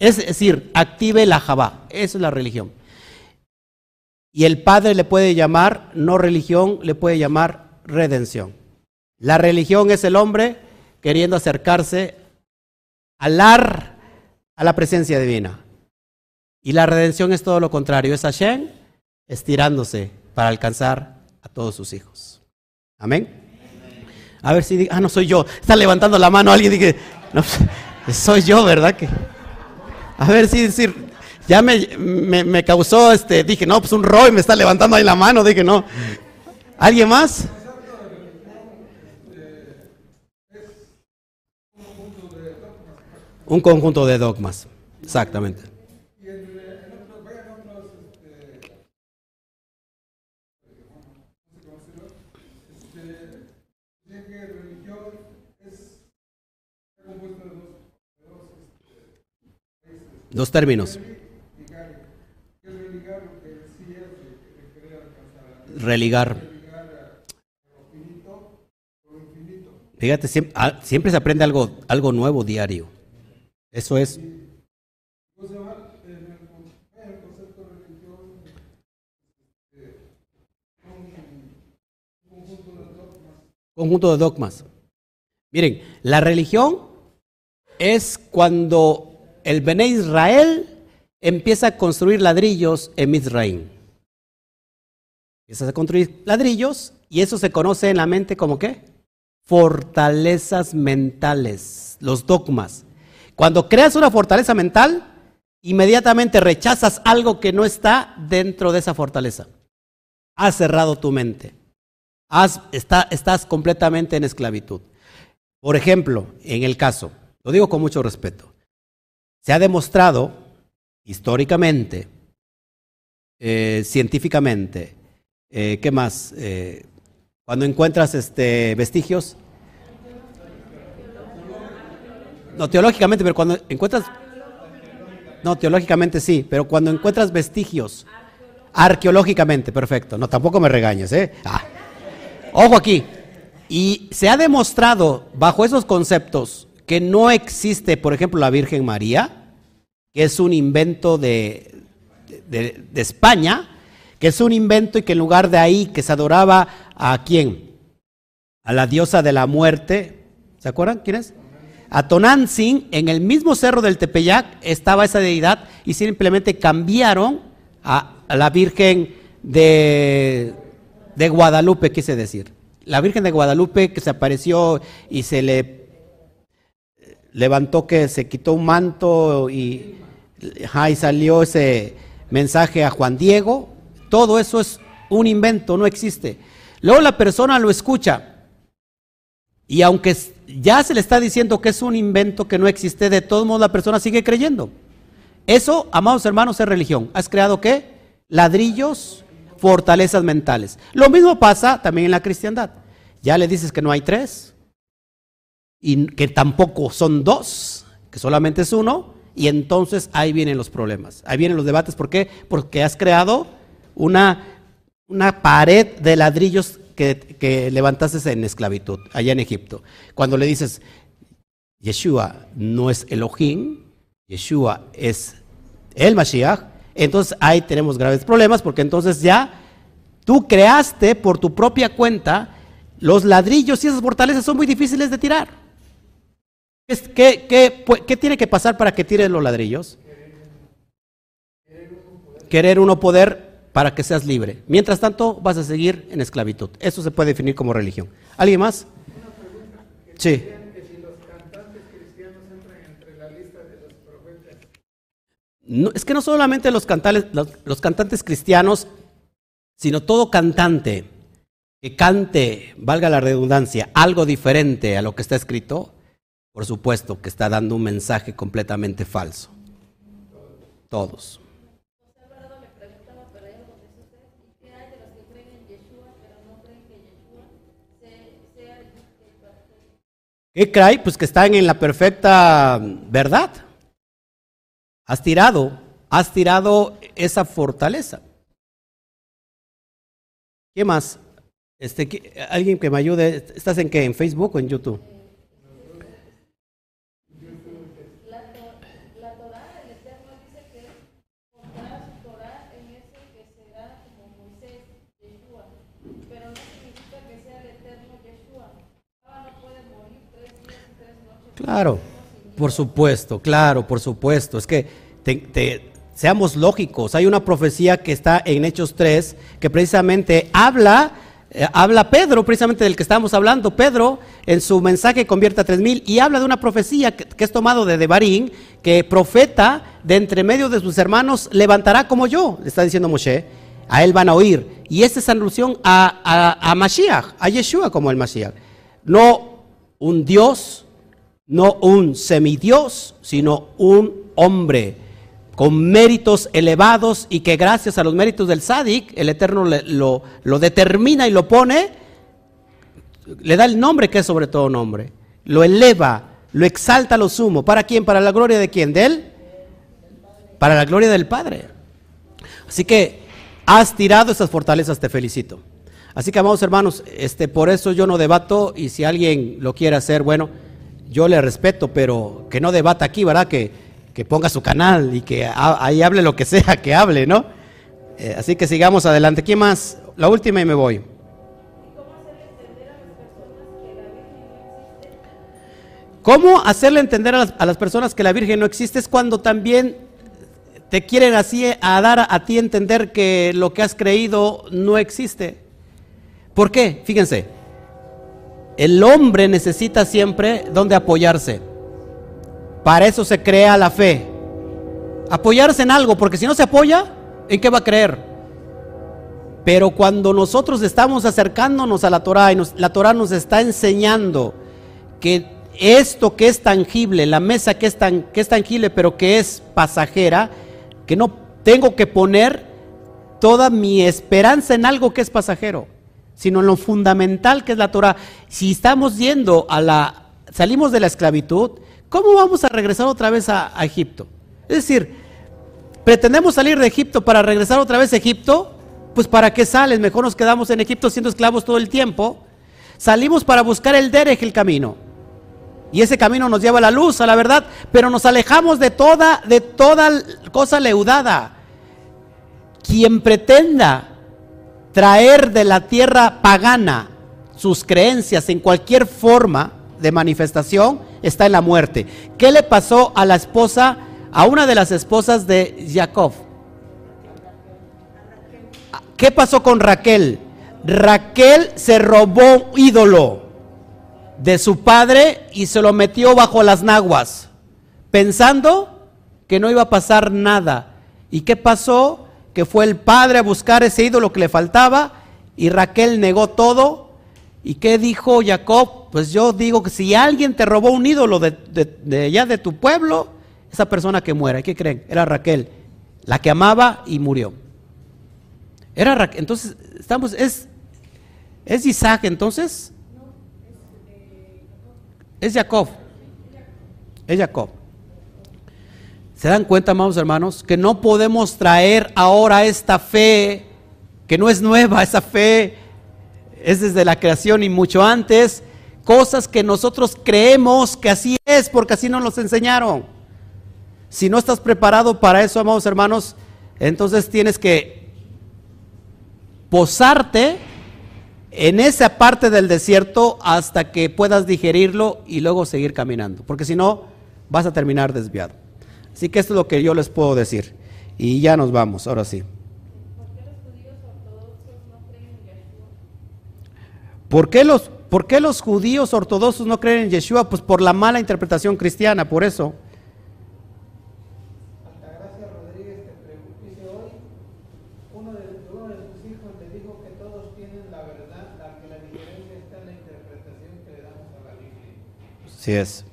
Es decir, active la Jabá. Esa es la religión. Y el Padre le puede llamar, no religión, le puede llamar redención. La religión es el hombre queriendo acercarse al a la presencia divina. Y la redención es todo lo contrario, es Hashem estirándose para alcanzar a todos sus hijos. Amén. A ver si, ah, no soy yo. Está levantando la mano alguien y dice, no, <laughs> soy yo, ¿verdad? Que a ver, sí, decir, ya me, me, causó, este, dije, no, pues un Roy me está levantando ahí la mano, dije, no. ¿Alguien más? Un conjunto de dogmas, exactamente. Dos términos. Religar. Fíjate, siempre, ah, siempre, se aprende algo, algo nuevo diario. Eso es. Conjunto de dogmas. Miren, la religión es cuando el Bené Israel empieza a construir ladrillos en Mizraim. Empieza a construir ladrillos y eso se conoce en la mente como qué? Fortalezas mentales, los dogmas. Cuando creas una fortaleza mental, inmediatamente rechazas algo que no está dentro de esa fortaleza. Has cerrado tu mente. estás completamente en esclavitud. Por ejemplo, en el caso, lo digo con mucho respeto, se ha demostrado históricamente, eh, científicamente, eh, ¿qué más? Eh, cuando encuentras este, vestigios, no teológicamente, pero cuando encuentras, no teológicamente sí, pero cuando encuentras vestigios, arqueológicamente, perfecto, no tampoco me regañes, ¿eh? Ah. Ojo aquí, y se ha demostrado bajo esos conceptos que no existe, por ejemplo, la Virgen María, que es un invento de, de, España, que es un invento y que en lugar de ahí que se adoraba a quién? A la diosa de la muerte. ¿Se acuerdan quién es? A Tonantzin, en el mismo cerro del Tepeyac estaba esa deidad y simplemente cambiaron a, a la Virgen de, de Guadalupe, quise decir la Virgen de Guadalupe que se apareció y se le levantó que se quitó un manto y, salió ese mensaje a Juan Diego, todo eso es un invento, no existe. Luego la persona lo escucha y aunque ya se le está diciendo que es un invento que no existe, de todos modos la persona sigue creyendo. Eso, amados hermanos, es religión. ¿Has creado qué? Ladrillos, fortalezas mentales. Lo mismo pasa también en la cristiandad. Ya le dices que no hay tres y que tampoco son dos, que solamente es uno, y entonces ahí vienen los problemas, ahí vienen los debates. ¿Por qué? Porque has creado una, una pared de ladrillos que, que levantaste en esclavitud, allá en Egipto. Cuando le dices, Yeshua no es Elohim, Yeshua es el Mashiach, entonces ahí tenemos graves problemas porque entonces ya tú creaste por tu propia cuenta los ladrillos y esas fortalezas son muy difíciles de tirar. ¿Qué, qué, tiene que pasar para que tires los ladrillos? Querer uno poder para que seas libre. Mientras tanto, vas a seguir en esclavitud. Eso se puede definir como religión. ¿Alguien más? Sí. No, es que no solamente los, los cantantes cristianos, sino todo cantante que cante, valga la redundancia, algo diferente a lo que está escrito, por supuesto que está dando un mensaje completamente falso. Todos. ¿Qué cree? Pues que están en la perfecta verdad. Has tirado, has tirado esa fortaleza. ¿Qué más? Este, alguien que me ayude, ¿estás en qué? ¿En Facebook o en YouTube? La, la Torah, el Eterno dice que contará su Torah en ese que será como Moisés, Yeshua, pero no significa que sea el Eterno Yeshua. Ahora no puede morir tres días y tres noches. Claro, por supuesto, claro, por supuesto. Es que te, seamos lógicos. Hay una profecía que está en Hechos 3 que precisamente habla eh, habla Pedro, precisamente del que estábamos hablando, Pedro en su mensaje convierte a tres mil y habla de una profecía que, es tomado de Devarim, que profeta de entre medio de sus hermanos levantará como yo, le está diciendo Moshe, a él van a oír. Y esta es alusión a, a, a Mashiach, a Yeshua como el Mashiach. No un Dios, no un semidios, sino un hombre con méritos elevados y que gracias a los méritos del Sadik, el Eterno lo, lo, determina y lo pone, le da el nombre que es sobre todo nombre, lo eleva, lo exalta a lo sumo. ¿Para quién? ¿Para la gloria de quién? ¿De él? Para la gloria del Padre. Así que has tirado esas fortalezas, te felicito. Así que, amados hermanos, este, por eso yo no debato y si alguien lo quiere hacer, bueno, yo le respeto, pero que no debata aquí, ¿verdad? Que, que ponga su canal y que ahí hable lo que sea que hable, ¿no? Eh, así que sigamos adelante. ¿Quién más? La última y me voy. ¿Cómo hacerle entender a las, personas que la Virgen no existe? Es cuando también te quieren así a dar a, ti entender que lo que has creído no existe. ¿Por qué? Fíjense, el hombre necesita siempre donde apoyarse. Para eso se crea la fe. Apoyarse en algo, porque si no se apoya, ¿en qué va a creer? Pero cuando nosotros estamos acercándonos a la Torah y la Torah nos está enseñando que esto que es tangible, la mesa que es, tan, que es tangible pero que es pasajera, que no tengo que poner toda mi esperanza en algo que es pasajero, sino en lo fundamental que es la Torah. Si estamos yendo a la, salimos de la esclavitud, ¿cómo vamos a regresar otra vez a, a Egipto? Es decir, pretendemos salir de Egipto para regresar otra vez a Egipto, pues ¿para qué sales? Mejor nos quedamos en Egipto siendo esclavos todo el tiempo. Salimos para buscar el Derech, el camino. Y ese camino nos lleva a la luz, a la verdad, pero nos alejamos de toda, de toda cosa leudada. Quien pretenda traer de la tierra pagana sus creencias en cualquier forma de manifestación, está en la muerte. ¿Qué le pasó a la esposa, a una de las esposas de Jacob? ¿Qué pasó con Raquel? Raquel se robó ídolo de su padre y se lo metió bajo las naguas, pensando que no iba a pasar nada. ¿Y qué pasó? Que fue el padre a buscar ese ídolo que le faltaba y Raquel negó todo. ¿Y qué dijo Jacob? Pues yo digo que si alguien te robó un ídolo de, de, de tu pueblo, esa persona que muera, ¿qué creen? Era Raquel, la que amaba y murió. Era Raquel, entonces estamos, es, es Isaac entonces, es Jacob. Es Jacob. ¿Se dan cuenta, amados hermanos, que no podemos traer ahora esta fe, que no es nueva, esa fe es desde la creación y mucho antes, cosas que nosotros creemos que así es, porque así nos los enseñaron. Si no estás preparado para eso, amados hermanos, entonces tienes que posarte en esa parte del desierto hasta que puedas digerirlo y luego seguir caminando, porque si no vas a terminar desviado. Así que esto es lo que yo les puedo decir. Y ya nos vamos, ahora sí. ¿Por qué los, por qué los judíos ortodoxos no creen en Yeshua? Pues por la mala interpretación cristiana, por eso. Así es.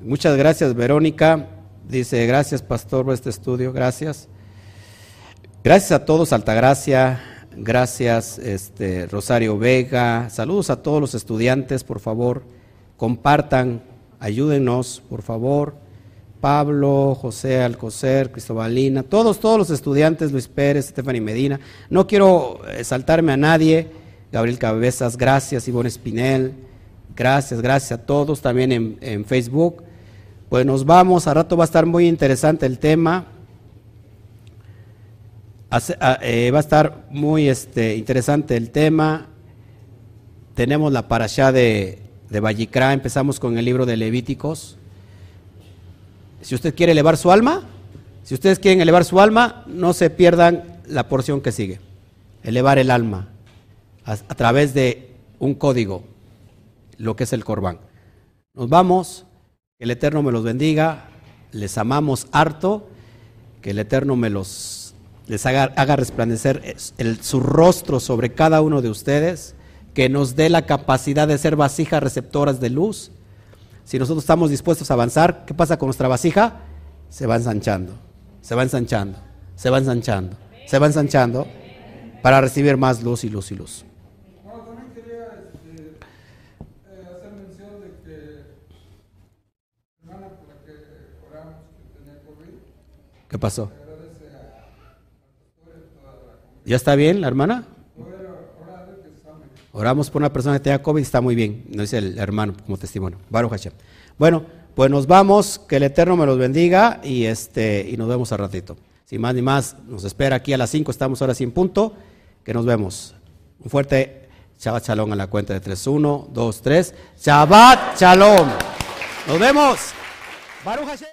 Muchas gracias, Verónica. Dice, gracias, pastor, por este estudio. Gracias. Gracias a todos, Altagracia. Gracias, este, Rosario Vega. Saludos a todos los estudiantes, por favor. Compartan, ayúdenos, por favor. Pablo, José Alcocer, Cristobalina, todos, todos los estudiantes, Luis Pérez, Stephanie Medina. No quiero eh, saltarme a nadie. Gabriel Cabezas, gracias, Ivonne Espinel. Gracias, gracias a todos también en, Facebook. Pues nos vamos, a rato va a estar muy interesante el tema. Eh, va a estar muy este, interesante el tema. Tenemos la parashá de, de Vallicrá, empezamos con el libro de Levíticos. Si usted quiere elevar su alma, si ustedes quieren elevar su alma, no se pierdan la porción que sigue. Elevar el alma a través de un código lo que es el corbán. Nos vamos, que el Eterno me los bendiga, les amamos harto, que el Eterno me los les haga, haga resplandecer su rostro sobre cada uno de ustedes, que nos dé la capacidad de ser vasijas receptoras de luz. Si nosotros estamos dispuestos a avanzar, ¿qué pasa con nuestra vasija? Se va ensanchando, se va ensanchando, se va ensanchando, se va ensanchando para recibir más luz y luz y luz. ¿Qué pasó? ¿Ya está bien la hermana? Oramos por una persona que tenga COVID, está muy bien, nos dice el hermano como testimonio. Baruch Hashem. Bueno, pues nos vamos, que el Eterno me los bendiga y, este, y nos vemos al ratito. Sin más ni más, nos espera aquí a las 5, estamos ahora sin punto, que nos vemos. Un fuerte Shabbat Shalom a la cuenta de 3, 1, 2, 3. Shabbat Shalom. Nos vemos. Baruch Hashem.